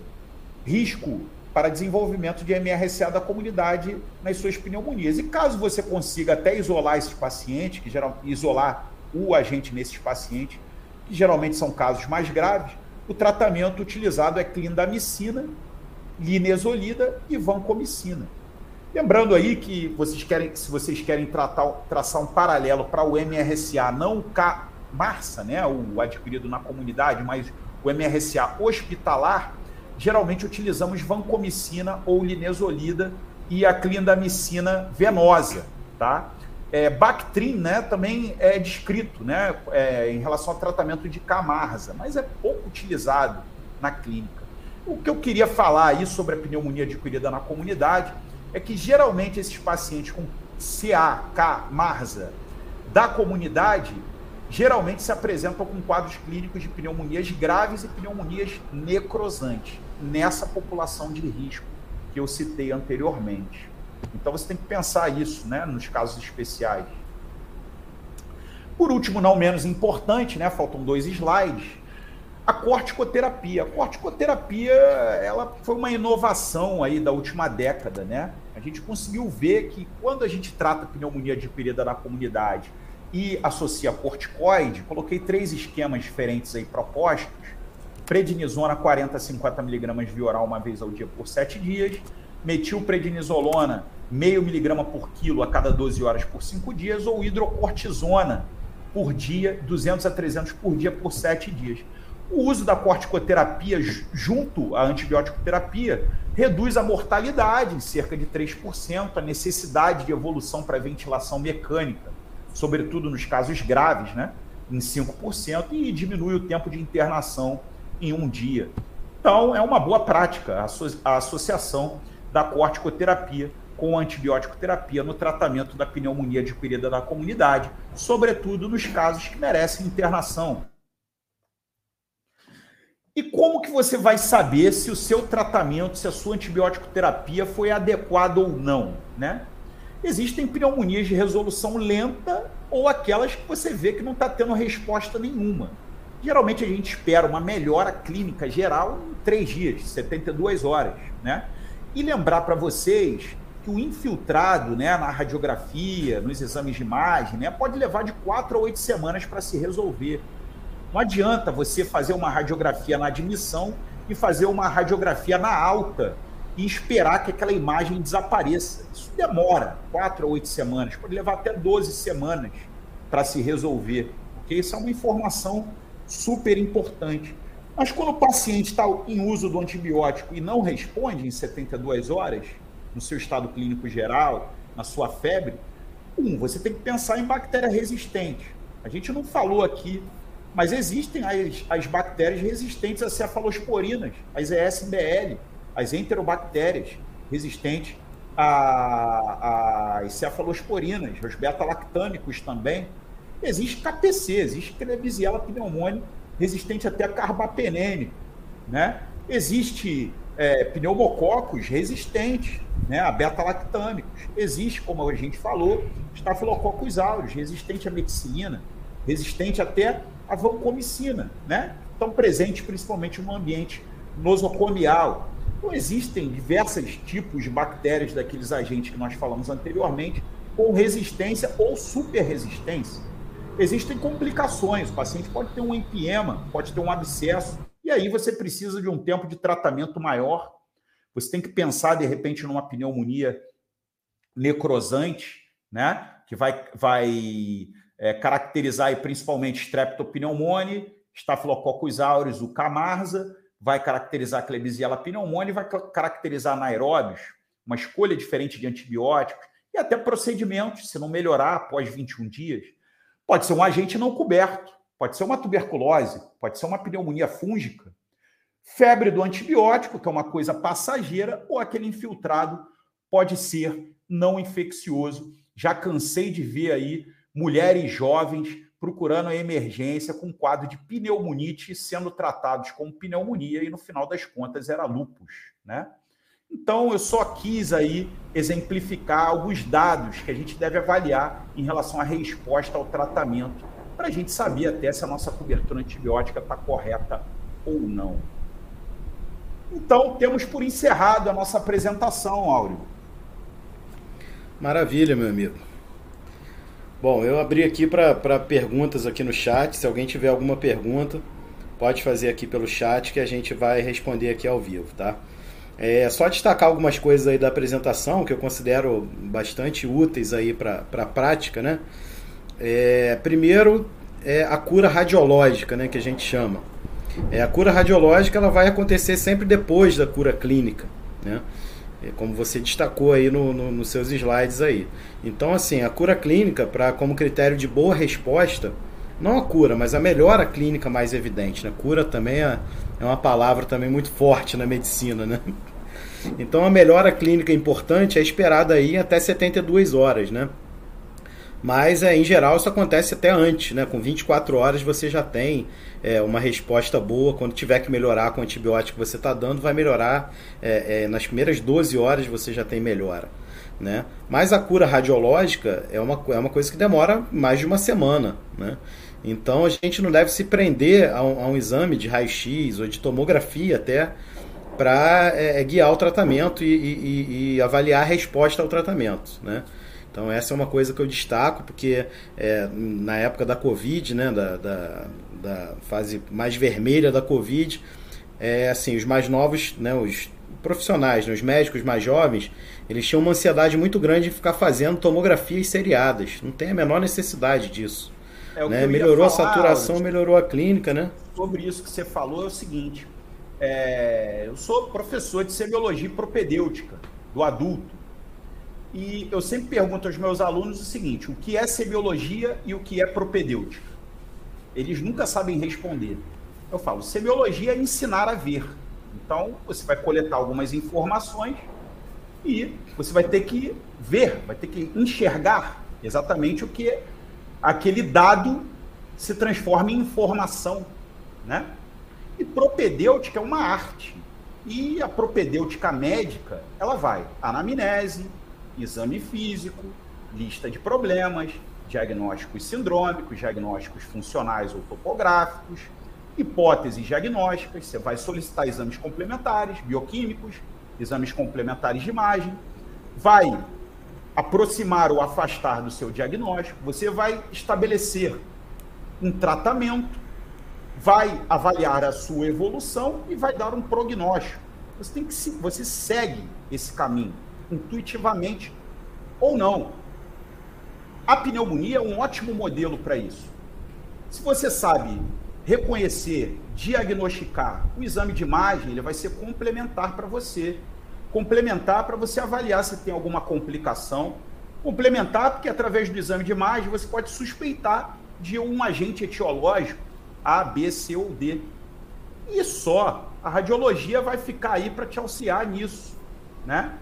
risco para desenvolvimento de MRSA da comunidade nas suas pneumonias. E caso você consiga até isolar esses pacientes, que geral, isolar o agente nesses pacientes, que geralmente são casos mais graves, o tratamento utilizado é clindamicina, linezolida e vancomicina. Lembrando aí que vocês querem, se vocês querem tratar, traçar um paralelo para o MRSA, não o Marsa, né, o adquirido na comunidade, mas o MRSA hospitalar, geralmente utilizamos vancomicina ou linezolida e a clindamicina venosa, tá? É, Bactrim né, também é descrito né, é, em relação ao tratamento de camarza, mas é pouco utilizado na clínica. O que eu queria falar aí sobre a pneumonia adquirida na comunidade é que geralmente esses pacientes com CA, K, MARSA da comunidade geralmente se apresentam com quadros clínicos de pneumonias graves e pneumonias necrosantes nessa população de risco que eu citei anteriormente. Então você tem que pensar isso, né, nos casos especiais. Por último, não menos importante, né, faltam dois slides, a corticoterapia. A corticoterapia, ela foi uma inovação aí da última década, né? A gente conseguiu ver que quando a gente trata pneumonia adquirida na comunidade e associa corticoide, coloquei três esquemas diferentes aí propostos, prednisona 40 a 50 miligramas via oral uma vez ao dia por 7 dias, metilprednisolona meio miligrama por quilo a cada 12 horas por 5 dias ou hidrocortisona por dia, 200 a 300 por dia por 7 dias. O uso da corticoterapia junto à antibiótico terapia reduz a mortalidade em cerca de 3%, a necessidade de evolução para ventilação mecânica, sobretudo nos casos graves, né, em 5%, e diminui o tempo de internação em um dia. Então, é uma boa prática a associação da corticoterapia com antibiótico terapia no tratamento da pneumonia adquirida na comunidade, sobretudo nos casos que merecem internação. E como que você vai saber se o seu tratamento, se a sua antibiótico terapia foi adequada ou não, né? Existem pneumonias de resolução lenta ou aquelas que você vê que não está tendo resposta nenhuma. Geralmente a gente espera uma melhora clínica geral em três dias, 72 horas, né? E lembrar para vocês que o infiltrado, né, na radiografia, nos exames de imagem, né, pode levar de quatro a oito semanas para se resolver. Não adianta você fazer uma radiografia na admissão e fazer uma radiografia na alta e esperar que aquela imagem desapareça. Isso demora quatro a oito semanas, pode levar até 12 semanas para se resolver, porque isso é uma informação super importante. Mas quando o paciente está em uso do antibiótico e não responde em 72 horas, no seu estado clínico geral, na sua febre, um, você tem que pensar em bactéria resistente. A gente não falou aqui, mas existem as, as bactérias resistentes a cefalosporinas, as ESBL, as enterobactérias resistentes às cefalosporinas, os beta-lactâmicos também. Existe KPC, existe Klebsiella pneumoniae resistente até a carbapenene, né? Existe é, pneumococos resistentes né, a beta-lactâmicos. Existe, como a gente falou, estafilococcus aureus, resistente à meticilina, resistente até à vancomicina, né? Estão presentes principalmente no ambiente nosocomial. Então, existem diversos tipos de bactérias daqueles agentes que nós falamos anteriormente, com resistência ou superresistência. Existem complicações, o paciente pode ter um empiema, pode ter um abscesso, e aí você precisa de um tempo de tratamento maior. Você tem que pensar, de repente, numa pneumonia necrosante, né? Que vai, vai é, caracterizar aí, principalmente streptopneumone, Staphylococcus aureus, o Camarza, vai caracterizar Klebsiella pneumoniae, vai caracterizar anaeróbios, uma escolha diferente de antibióticos e até procedimentos, se não melhorar após 21 dias. Pode ser um agente não coberto, pode ser uma tuberculose, pode ser uma pneumonia fúngica, febre do antibiótico, que é uma coisa passageira, ou aquele infiltrado pode ser não infeccioso. Já cansei de ver aí mulheres jovens procurando a emergência com quadro de pneumonite sendo tratados com pneumonia e no final das contas era lupus, né? Então, eu só quis aí exemplificar alguns dados que a gente deve avaliar em relação à resposta ao tratamento, para a gente saber até se a nossa cobertura antibiótica está correta ou não. Então, temos por encerrado a nossa apresentação, Áureo. Maravilha, meu amigo. Bom, eu abri aqui para perguntas aqui no chat. Se alguém tiver alguma pergunta, pode fazer aqui pelo chat que a gente vai responder aqui ao vivo, tá? É só destacar algumas coisas aí da apresentação que eu considero bastante úteis aí para a prática, né? É, primeiro, é a cura radiológica, né, que a gente chama. É, a cura radiológica ela vai acontecer sempre depois da cura clínica, né? É, como você destacou aí no, no, nos seus slides aí. Então, assim, a cura clínica, para como critério de boa resposta, não a cura, mas a melhora clínica mais evidente. Né? Cura também é, é uma palavra também muito forte na medicina, né? <laughs> Então a melhora clínica importante é esperada aí até 72 horas, né? Mas é, em geral isso acontece até antes, né? Com 24 horas você já tem é, uma resposta boa. Quando tiver que melhorar com o antibiótico que você está dando, vai melhorar. É, é, nas primeiras 12 horas você já tem melhora. Né? Mas a cura radiológica é uma, é uma coisa que demora mais de uma semana. Né? Então a gente não deve se prender a um, a um exame de raio-x ou de tomografia até para é, é, guiar o tratamento e, e, e, avaliar a resposta ao tratamento. Né? Então essa é uma coisa que eu destaco, porque é, na época da Covid, né, da, da, da, fase mais vermelha da Covid, é, assim, os mais novos, né, os profissionais, né, os médicos mais jovens, eles tinham uma ansiedade muito grande em ficar fazendo tomografias seriadas. Não tem a menor necessidade disso. É, né? Melhorou falar, a saturação, melhorou a clínica, né? Sobre isso que você falou é o seguinte: é, eu sou professor de semiologia propedêutica do adulto. E eu sempre pergunto aos meus alunos o seguinte: o que é semiologia e o que é propedêutica? Eles nunca sabem responder. Eu falo: semiologia é ensinar a ver. Então, você vai coletar algumas informações e você vai ter que ver, vai ter que enxergar exatamente o que aquele dado se transforma em informação, né? E propedêutica é uma arte. E a propedêutica médica, ela vai anamnese, exame físico, lista de problemas, diagnósticos sindrômicos, diagnósticos funcionais ou topográficos, hipóteses diagnósticas, você vai solicitar exames complementares, bioquímicos, exames complementares de imagem, vai aproximar ou afastar do seu diagnóstico, você vai estabelecer um tratamento, vai avaliar a sua evolução e vai dar um prognóstico. Você tem que você segue esse caminho intuitivamente ou não. A pneumonia é um ótimo modelo para isso. Se você sabe reconhecer, diagnosticar. O exame de imagem ele vai ser complementar para você. Complementar para você avaliar se tem alguma complicação. Complementar porque através do exame de imagem você pode suspeitar de um agente etiológico A, B, C ou D. E só. A radiologia vai ficar aí para te auxiliar nisso. Né?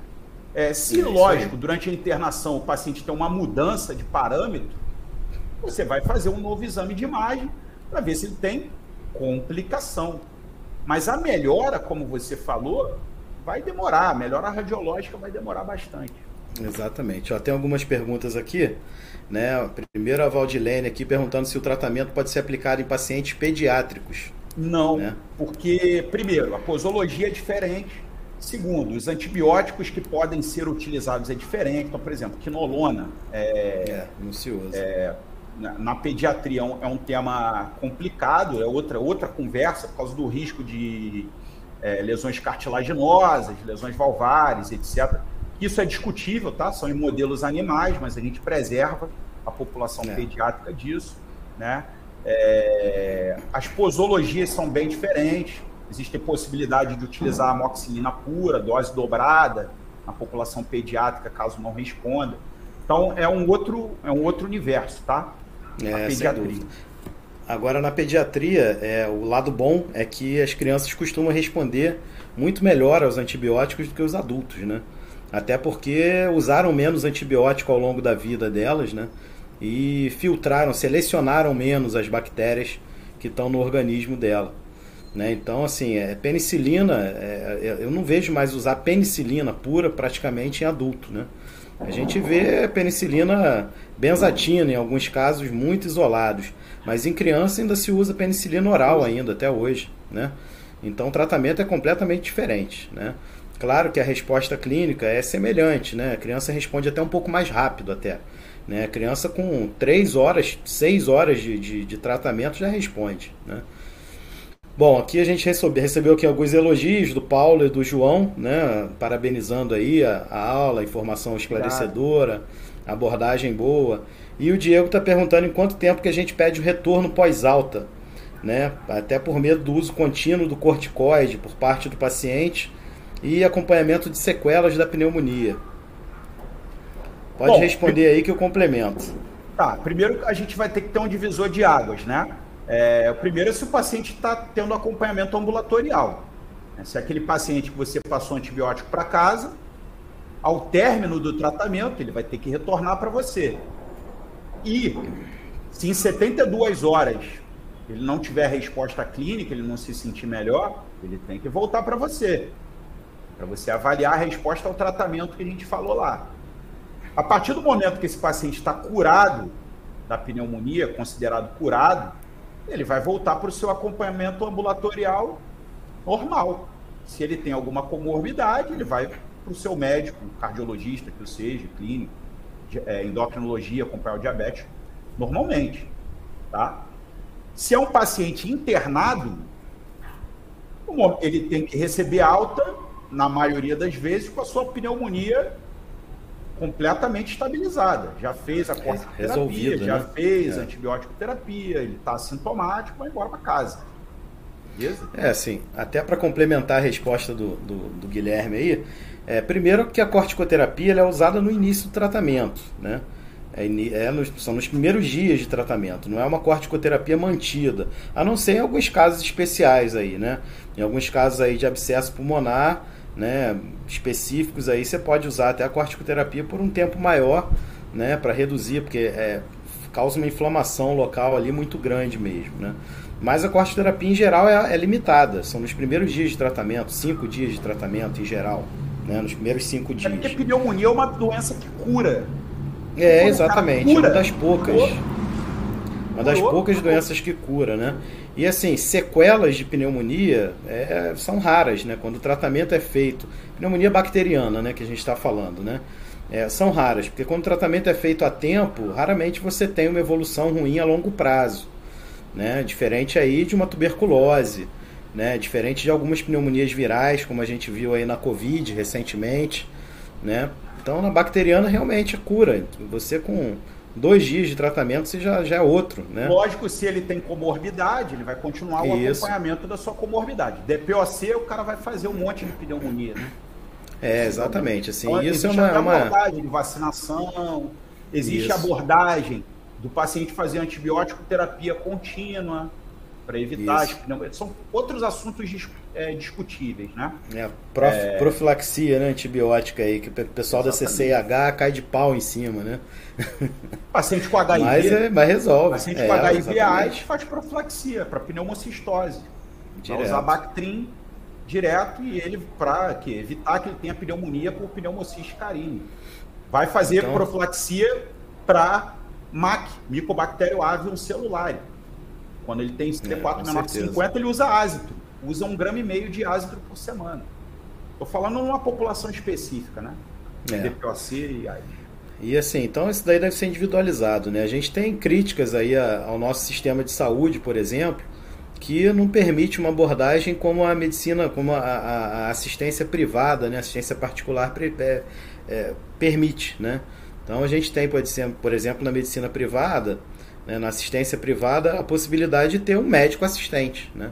É, se, é lógico, durante a internação o paciente tem uma mudança de parâmetro, você vai fazer um novo exame de imagem para ver se ele tem complicação. Mas a melhora, como você falou, vai demorar. A melhora radiológica vai demorar bastante. Exatamente. Ó, tem algumas perguntas aqui. Né? Primeiro a Valdilene aqui perguntando se o tratamento pode ser aplicado em pacientes pediátricos. Não, né? porque, primeiro, a posologia é diferente. Segundo, os antibióticos que podem ser utilizados é diferente. Então, por exemplo, quinolona é, é, é na, na pediatria é um, é um, tema complicado, é outra, outra conversa por causa do risco de é, lesões cartilaginosas, lesões valvares, etc. Isso é discutível, tá? São em modelos animais, mas a gente preserva a população é. pediátrica disso, né? É, as posologias são bem diferentes. Existe possibilidade de utilizar amoxicilina pura, dose dobrada, na população pediátrica, caso não responda. Então é um outro, é um outro universo, tá? É, pediatria. Agora, na pediatria, é, o lado bom é que as crianças costumam responder muito melhor aos antibióticos do que os adultos, né? Até porque usaram menos antibiótico ao longo da vida delas, né? E filtraram, selecionaram menos as bactérias que estão no organismo dela. Né? Então, assim, é, penicilina, é, é eu não vejo mais usar penicilina pura praticamente em adulto, né? A gente vê penicilina benzatina em alguns casos muito isolados, mas em criança ainda se usa penicilina oral ainda até hoje, né? Então o tratamento é completamente diferente, né? Claro que a resposta clínica é semelhante, né? A criança responde até um pouco mais rápido até. Né? A criança com 3 horas, 6 horas de, de, de tratamento já responde, né? Bom, aqui a gente recebeu, recebeu aqui alguns elogios do Paulo e do João, né? Parabenizando aí a, a aula, a informação esclarecedora, a abordagem boa. E o Diego está perguntando em quanto tempo que a gente pede o retorno pós-alta, né? Até por medo do uso contínuo do corticoide por parte do paciente e acompanhamento de sequelas da pneumonia. Pode Bom, responder aí que eu complemento. Tá, primeiro a gente vai ter que ter um divisor de águas, né? É, o primeiro é se o paciente está tendo acompanhamento ambulatorial. Se é aquele paciente que você passou antibiótico para casa, ao término do tratamento, ele vai ter que retornar para você. E se em 72 horas ele não tiver resposta clínica, ele não se sentir melhor, ele tem que voltar para você. Para você avaliar a resposta ao tratamento que a gente falou lá. A partir do momento que esse paciente está curado da pneumonia, considerado curado, ele vai voltar para o seu acompanhamento ambulatorial normal. Se ele tem alguma comorbidade, ele vai para o seu médico, cardiologista, que seja, clínico, é, endocrinologia, acompanhar o diabetes, normalmente. Tá? Se é um paciente internado, ele tem que receber alta, na maioria das vezes, com a sua pneumonia completamente estabilizada. Já fez a corticoterapia, já né? fez é. antibiótico terapia, ele está assintomático, vai embora para casa. Beleza? É, assim, até para complementar a resposta do, do, do Guilherme aí, é, primeiro que a corticoterapia é usada no início do tratamento, né? É, é nos, são nos primeiros dias de tratamento, não é uma corticoterapia mantida, a não ser em alguns casos especiais aí, né? Em alguns casos aí de abscesso pulmonar, né, específicos aí, você pode usar até a corticoterapia por um tempo maior, né, para reduzir, porque é, causa uma inflamação local ali muito grande mesmo, né? Mas a corticoterapia em geral é, é limitada, são nos primeiros dias de tratamento, cinco dias de tratamento em geral, né, nos primeiros cinco dias. É porque pneumonia é uma doença que cura. É, exatamente, cura, uma das poucas. Uma das poucas doenças que cura, né? E assim, sequelas de pneumonia é, são raras, né? Quando o tratamento é feito, pneumonia bacteriana, né? Que a gente está falando, né? É, são raras, porque quando o tratamento é feito a tempo, raramente você tem uma evolução ruim a longo prazo, né? Diferente aí de uma tuberculose, né? Diferente de algumas pneumonias virais, como a gente viu aí na Covid recentemente, né? Então, na bacteriana realmente é cura. Você com dois dias de tratamento você já, já é outro, né? Lógico, se ele tem comorbidade, ele vai continuar o Isso. acompanhamento da sua comorbidade. DPOC, o cara vai fazer um monte de pneumonia, né? É, exatamente. Assim, então, isso é uma, uma abordagem de vacinação, existe isso. abordagem do paciente fazer antibiótico terapia contínua para evitar. São outros assuntos é, discutíveis, né? É, prof, é... profilaxia né, antibiótica aí, que o pessoal Exatamente. da CCIH cai de pau em cima, né? <laughs> Paciente com HIV. Mas, é, mas resolve. Paciente é, com HIV AIDS faz profilaxia para pneumocistose. Direto. Vai usar Bactrim direto e ele para evitar que ele tenha pneumonia por pneumociste carine. Vai fazer então... profilaxia para MAC, Mycobacterium avium celulare. Quando ele tem CD4 é, menor que 50, ele usa ácido usa um grama e meio de ácido por semana. Estou falando numa população específica, né? É. DPOC e AIDS. E assim, então isso daí deve ser individualizado, né? A gente tem críticas aí ao nosso sistema de saúde, por exemplo, que não permite uma abordagem como a medicina, como a, a, a assistência privada, né? Assistência particular é, é, permite, né? Então a gente tem, pode ser, por exemplo, na medicina privada, né, na assistência privada, a possibilidade de ter um médico assistente, né?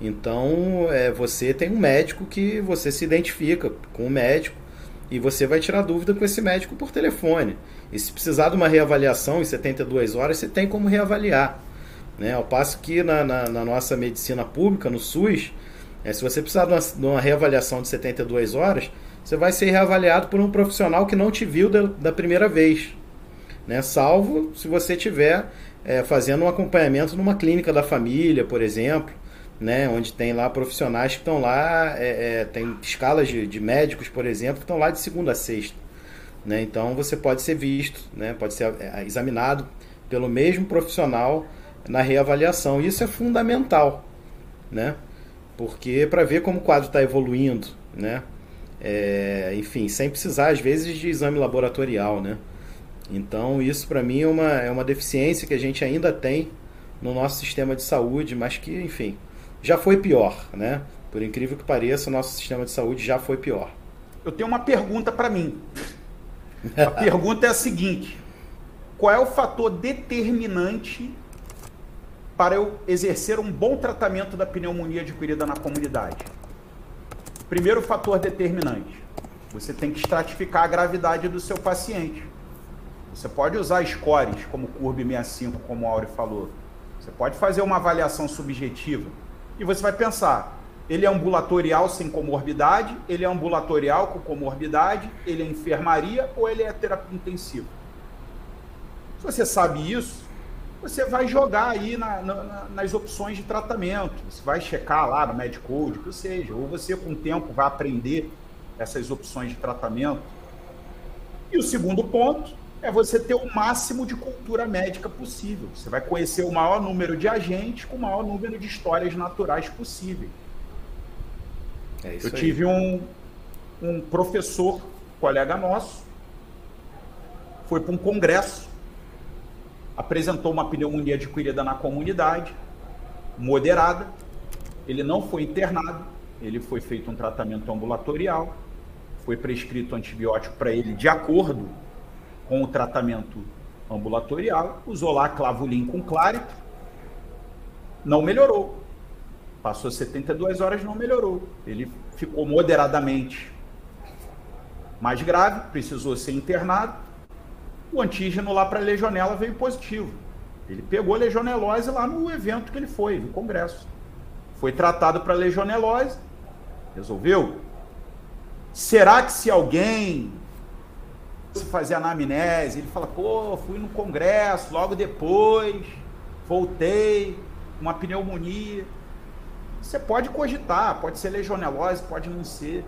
Então, é, você tem um médico que você se identifica com o médico e você vai tirar dúvida com esse médico por telefone. E se precisar de uma reavaliação em 72 horas, você tem como reavaliar. Né? Ao passo que na, na, na nossa medicina pública, no SUS, é, se você precisar de uma, de uma, reavaliação de 72 horas, você vai ser reavaliado por um profissional que não te viu da, da primeira vez. Né? Salvo se você estiver é, fazendo um acompanhamento numa clínica da família, por exemplo né, onde tem lá profissionais que estão lá, é, é, tem escalas de, de, médicos, por exemplo, que estão lá de segunda a sexta. Né? Então você pode ser visto, né, pode ser é, examinado pelo mesmo profissional na reavaliação. Isso é fundamental, né? porque para ver como o quadro está evoluindo, né? É, enfim, sem precisar às vezes de exame laboratorial. Né? Então isso para mim é uma, é uma deficiência que a gente ainda tem no nosso sistema de saúde, mas que, enfim, já foi pior, né? Por incrível que pareça, o nosso sistema de saúde já foi pior. Eu tenho uma pergunta para mim. A <laughs> pergunta é a seguinte: qual é o fator determinante para eu exercer um bom tratamento da pneumonia adquirida na comunidade? Primeiro fator determinante: você tem que estratificar a gravidade do seu paciente. Você pode usar scores como Curve 65, como o Auri falou. Você pode fazer uma avaliação subjetiva e você vai pensar: ele é ambulatorial sem comorbidade, ele é ambulatorial com comorbidade, ele é enfermaria ou ele é terapia intensiva. Se você sabe isso, você vai jogar aí na, na, nas opções de tratamento. Você vai checar lá no Medicode, que seja, ou você com o tempo vai aprender essas opções de tratamento. E o segundo ponto é você ter o máximo de cultura médica possível. Você vai conhecer o maior número de agentes com o maior número de histórias naturais possível. É Eu tive um, um professor, colega nosso, foi para um congresso, apresentou uma pneumonia adquirida na comunidade, moderada, ele não foi internado, ele foi feito um tratamento ambulatorial, foi prescrito antibiótico para ele de acordo com o tratamento ambulatorial, usou lá clavulin com clárito, não melhorou. Passou 72 horas, não melhorou. Ele ficou moderadamente mais grave, precisou ser internado. O antígeno lá para legionela veio positivo. Ele pegou legionelose lá no evento que ele foi, no congresso. Foi tratado para legionelose, resolveu. Será que se alguém fazer anamnese, ele fala, pô, fui no congresso, logo depois, voltei, uma pneumonia. Você pode cogitar, pode ser legionelose, pode não ser.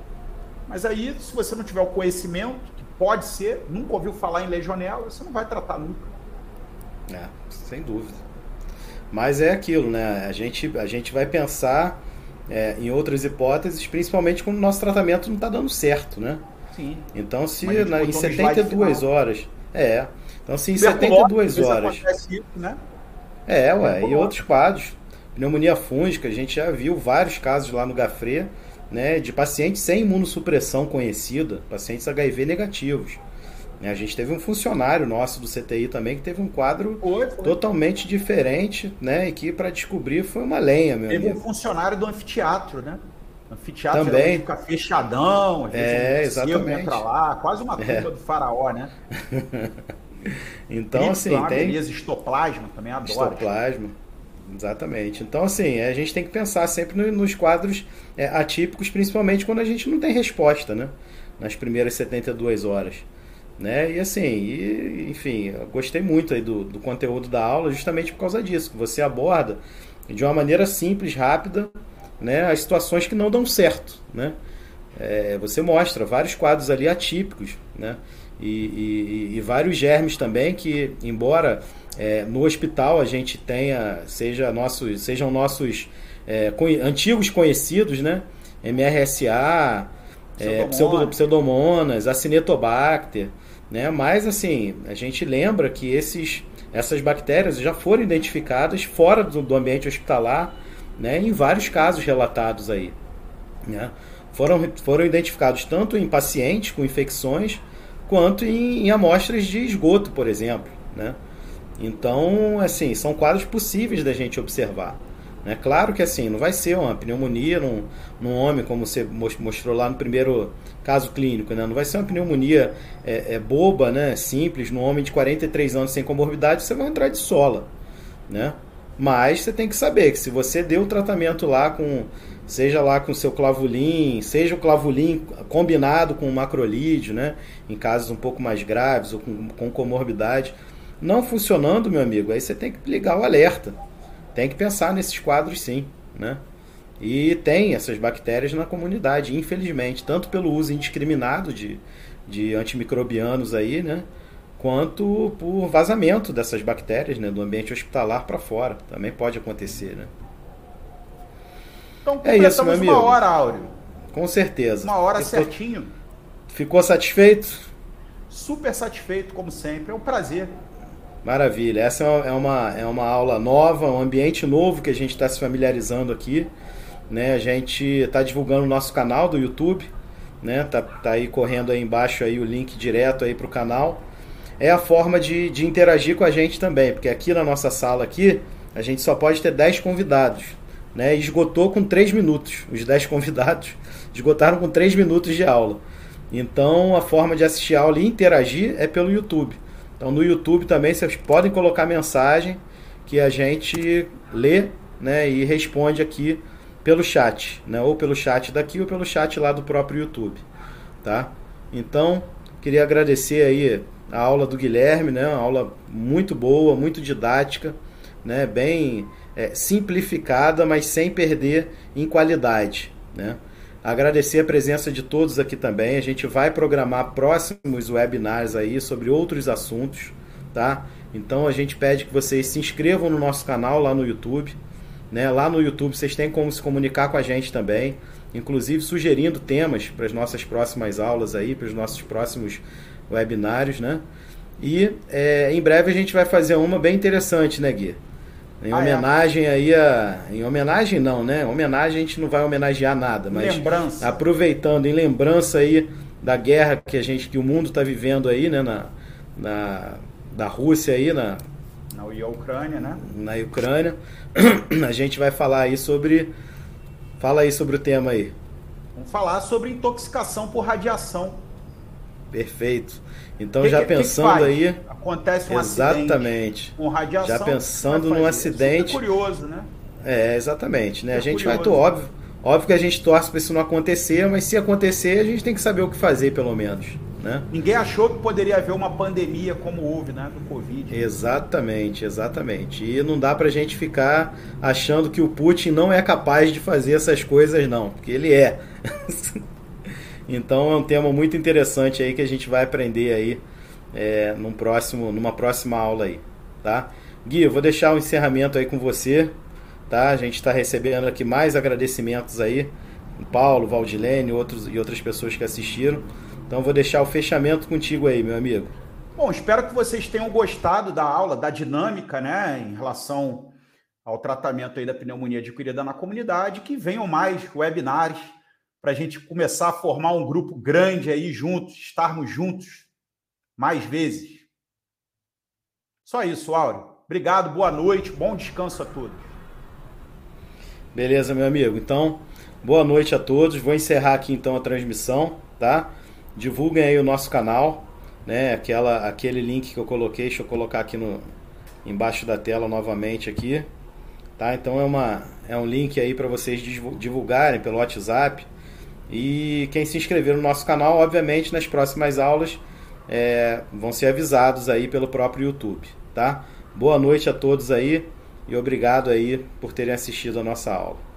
Mas aí, se você não tiver o conhecimento, que pode ser, nunca ouviu falar em legionela, você não vai tratar nunca. É, sem dúvida. Mas é aquilo, né? A gente, a gente vai pensar é, em outras hipóteses, principalmente quando o nosso tratamento não está dando certo, né? Sim. Então, se na, em 72 horas. É. Então, se em 72 horas. Isso, né? É, ué, e outros quadros. Pneumonia fúngica, a gente já viu vários casos lá no Gafre, né, de pacientes sem imunossupressão conhecida, pacientes HIV negativos. A gente teve um funcionário nosso do CTI também que teve um quadro foi, foi. totalmente diferente, né? E que para descobrir foi uma lenha, meu Teve amigo. um funcionário do anfiteatro, né? Anfiteatro também fica fechadão, às é, exatamente. entra lá, quase uma tumba é. do faraó, né? <laughs> então, assim, tem beleza, histoplasma também adoro. Histoplasma. Exatamente. Então, assim, a gente tem que pensar sempre nos quadros é, atípicos, principalmente quando a gente não tem resposta, né? Nas primeiras 72 horas. Né? E assim, e, enfim, gostei muito aí do, do conteúdo da aula justamente por causa disso, que você aborda de uma maneira simples, rápida, né, as situações que não dão certo. Né? É, você mostra vários quadros ali atípicos, né? E, e, e vários germes também que, embora é, no hospital a gente tenha, seja nossos, sejam nossos é, antigos conhecidos, né? MRSA, Pseudomonas, é, pseudomonas Acinetobacter, né? Mas assim, a gente lembra que esses, essas bactérias já foram identificadas fora do, do ambiente hospitalar né, em vários casos relatados aí. Né? Foram, foram identificados tanto em pacientes com infecções quanto em, em amostras de esgoto, por exemplo. Né? Então, assim, são quadros possíveis da gente observar. Né? Claro que assim, não vai ser uma pneumonia num, num homem, como você mostrou lá no primeiro caso clínico, né? não vai ser uma pneumonia é, é boba, né? simples, num homem de 43 anos sem comorbidade, você vai entrar de sola. Né? Mas você tem que saber que se você deu o tratamento lá com, seja lá com seu clavulin, seja o clavulin combinado com o macrolídeo, né, em casos um pouco mais graves ou com, com comorbidade, não funcionando, meu amigo, aí você tem que ligar o alerta. Tem que pensar nesses quadros sim, né? E tem essas bactérias na comunidade, infelizmente, tanto pelo uso indiscriminado de, de antimicrobianos aí, né? Quanto por vazamento dessas bactérias né, do ambiente hospitalar para fora. Também pode acontecer, né? Então, é isso, meu amigo. uma hora, Áureo. Com certeza. Uma hora Ficou... certinho. Ficou satisfeito? Super satisfeito, como sempre. É um prazer. Maravilha. Essa é uma, é uma aula nova, um ambiente novo que a gente está se familiarizando aqui. Né? A gente está divulgando o nosso canal do YouTube. Né? Tá, tá aí correndo aí embaixo aí o link direto aí para o canal é a forma de, de interagir com a gente também, porque aqui na nossa sala aqui, a gente só pode ter 10 convidados. Né? Esgotou com 3 minutos. Os 10 convidados <laughs> esgotaram com 3 minutos de aula. Então a forma de assistir a aula e interagir é pelo YouTube. Então no YouTube também vocês podem colocar mensagem que a gente lê né, e responde aqui pelo chat, né, ou pelo chat daqui ou pelo chat lá do próprio YouTube, tá? Então queria agradecer aí a aula do Guilherme, né, uma aula muito boa, muito didática, né, bem é, simplificada, mas sem perder em qualidade, né? Agradecer a presença de todos aqui também. A gente vai programar próximos webinars aí sobre outros assuntos, tá? Então a gente pede que vocês se inscrevam no nosso canal lá no YouTube. Né? Lá no YouTube vocês têm como se comunicar com a gente também, inclusive sugerindo temas para as nossas próximas aulas aí, para os nossos próximos webinários, né? E é, em breve a gente vai fazer uma bem interessante, né, Gui? Em ah, é? homenagem é? aí a. Em homenagem não, né? Homenagem a gente não vai homenagear nada, mas. Lembrança. Aproveitando, em lembrança aí da guerra que a gente, que o mundo está vivendo aí, né? Na, na, da Rússia aí, na. Na Ucrânia, né? Na Ucrânia. <clears throat> A gente vai falar aí sobre. Fala aí sobre o tema aí. Vamos falar sobre intoxicação por radiação. Perfeito. Então que, já pensando que aí, acontece um exatamente. com radiação. Já pensando num acidente. Isso é curioso, né? É, exatamente, né? É a gente curioso. vai tô óbvio, óbvio que a gente torce para isso não acontecer, mas se acontecer, a gente tem que saber o que fazer pelo menos, né? Ninguém achou que poderia haver uma pandemia como houve, né, do Covid. Exatamente, exatamente. E não dá pra gente ficar achando que o Putin não é capaz de fazer essas coisas não, porque ele é. <laughs> Então é um tema muito interessante aí que a gente vai aprender aí é, num próximo, numa próxima aula aí, tá? Gui, eu vou deixar o um encerramento aí com você, tá? A gente está recebendo aqui mais agradecimentos aí, Paulo, Valdilene outros, e outras pessoas que assistiram. Então vou deixar o fechamento contigo aí, meu amigo. Bom, espero que vocês tenham gostado da aula, da dinâmica, né, em relação ao tratamento aí da pneumonia adquirida na comunidade, que venham mais webinars para a gente começar a formar um grupo grande aí juntos, estarmos juntos mais vezes. Só isso, Áureo. Obrigado, boa noite, bom descanso a todos. Beleza, meu amigo. Então, boa noite a todos. Vou encerrar aqui então a transmissão, tá? Divulguem aí o nosso canal, né? Aquela, aquele link que eu coloquei, deixa eu colocar aqui no embaixo da tela novamente aqui, tá? Então é uma é um link aí para vocês divulgarem pelo WhatsApp e quem se inscrever no nosso canal, obviamente, nas próximas aulas é, vão ser avisados aí pelo próprio YouTube, tá? Boa noite a todos aí e obrigado aí por terem assistido a nossa aula.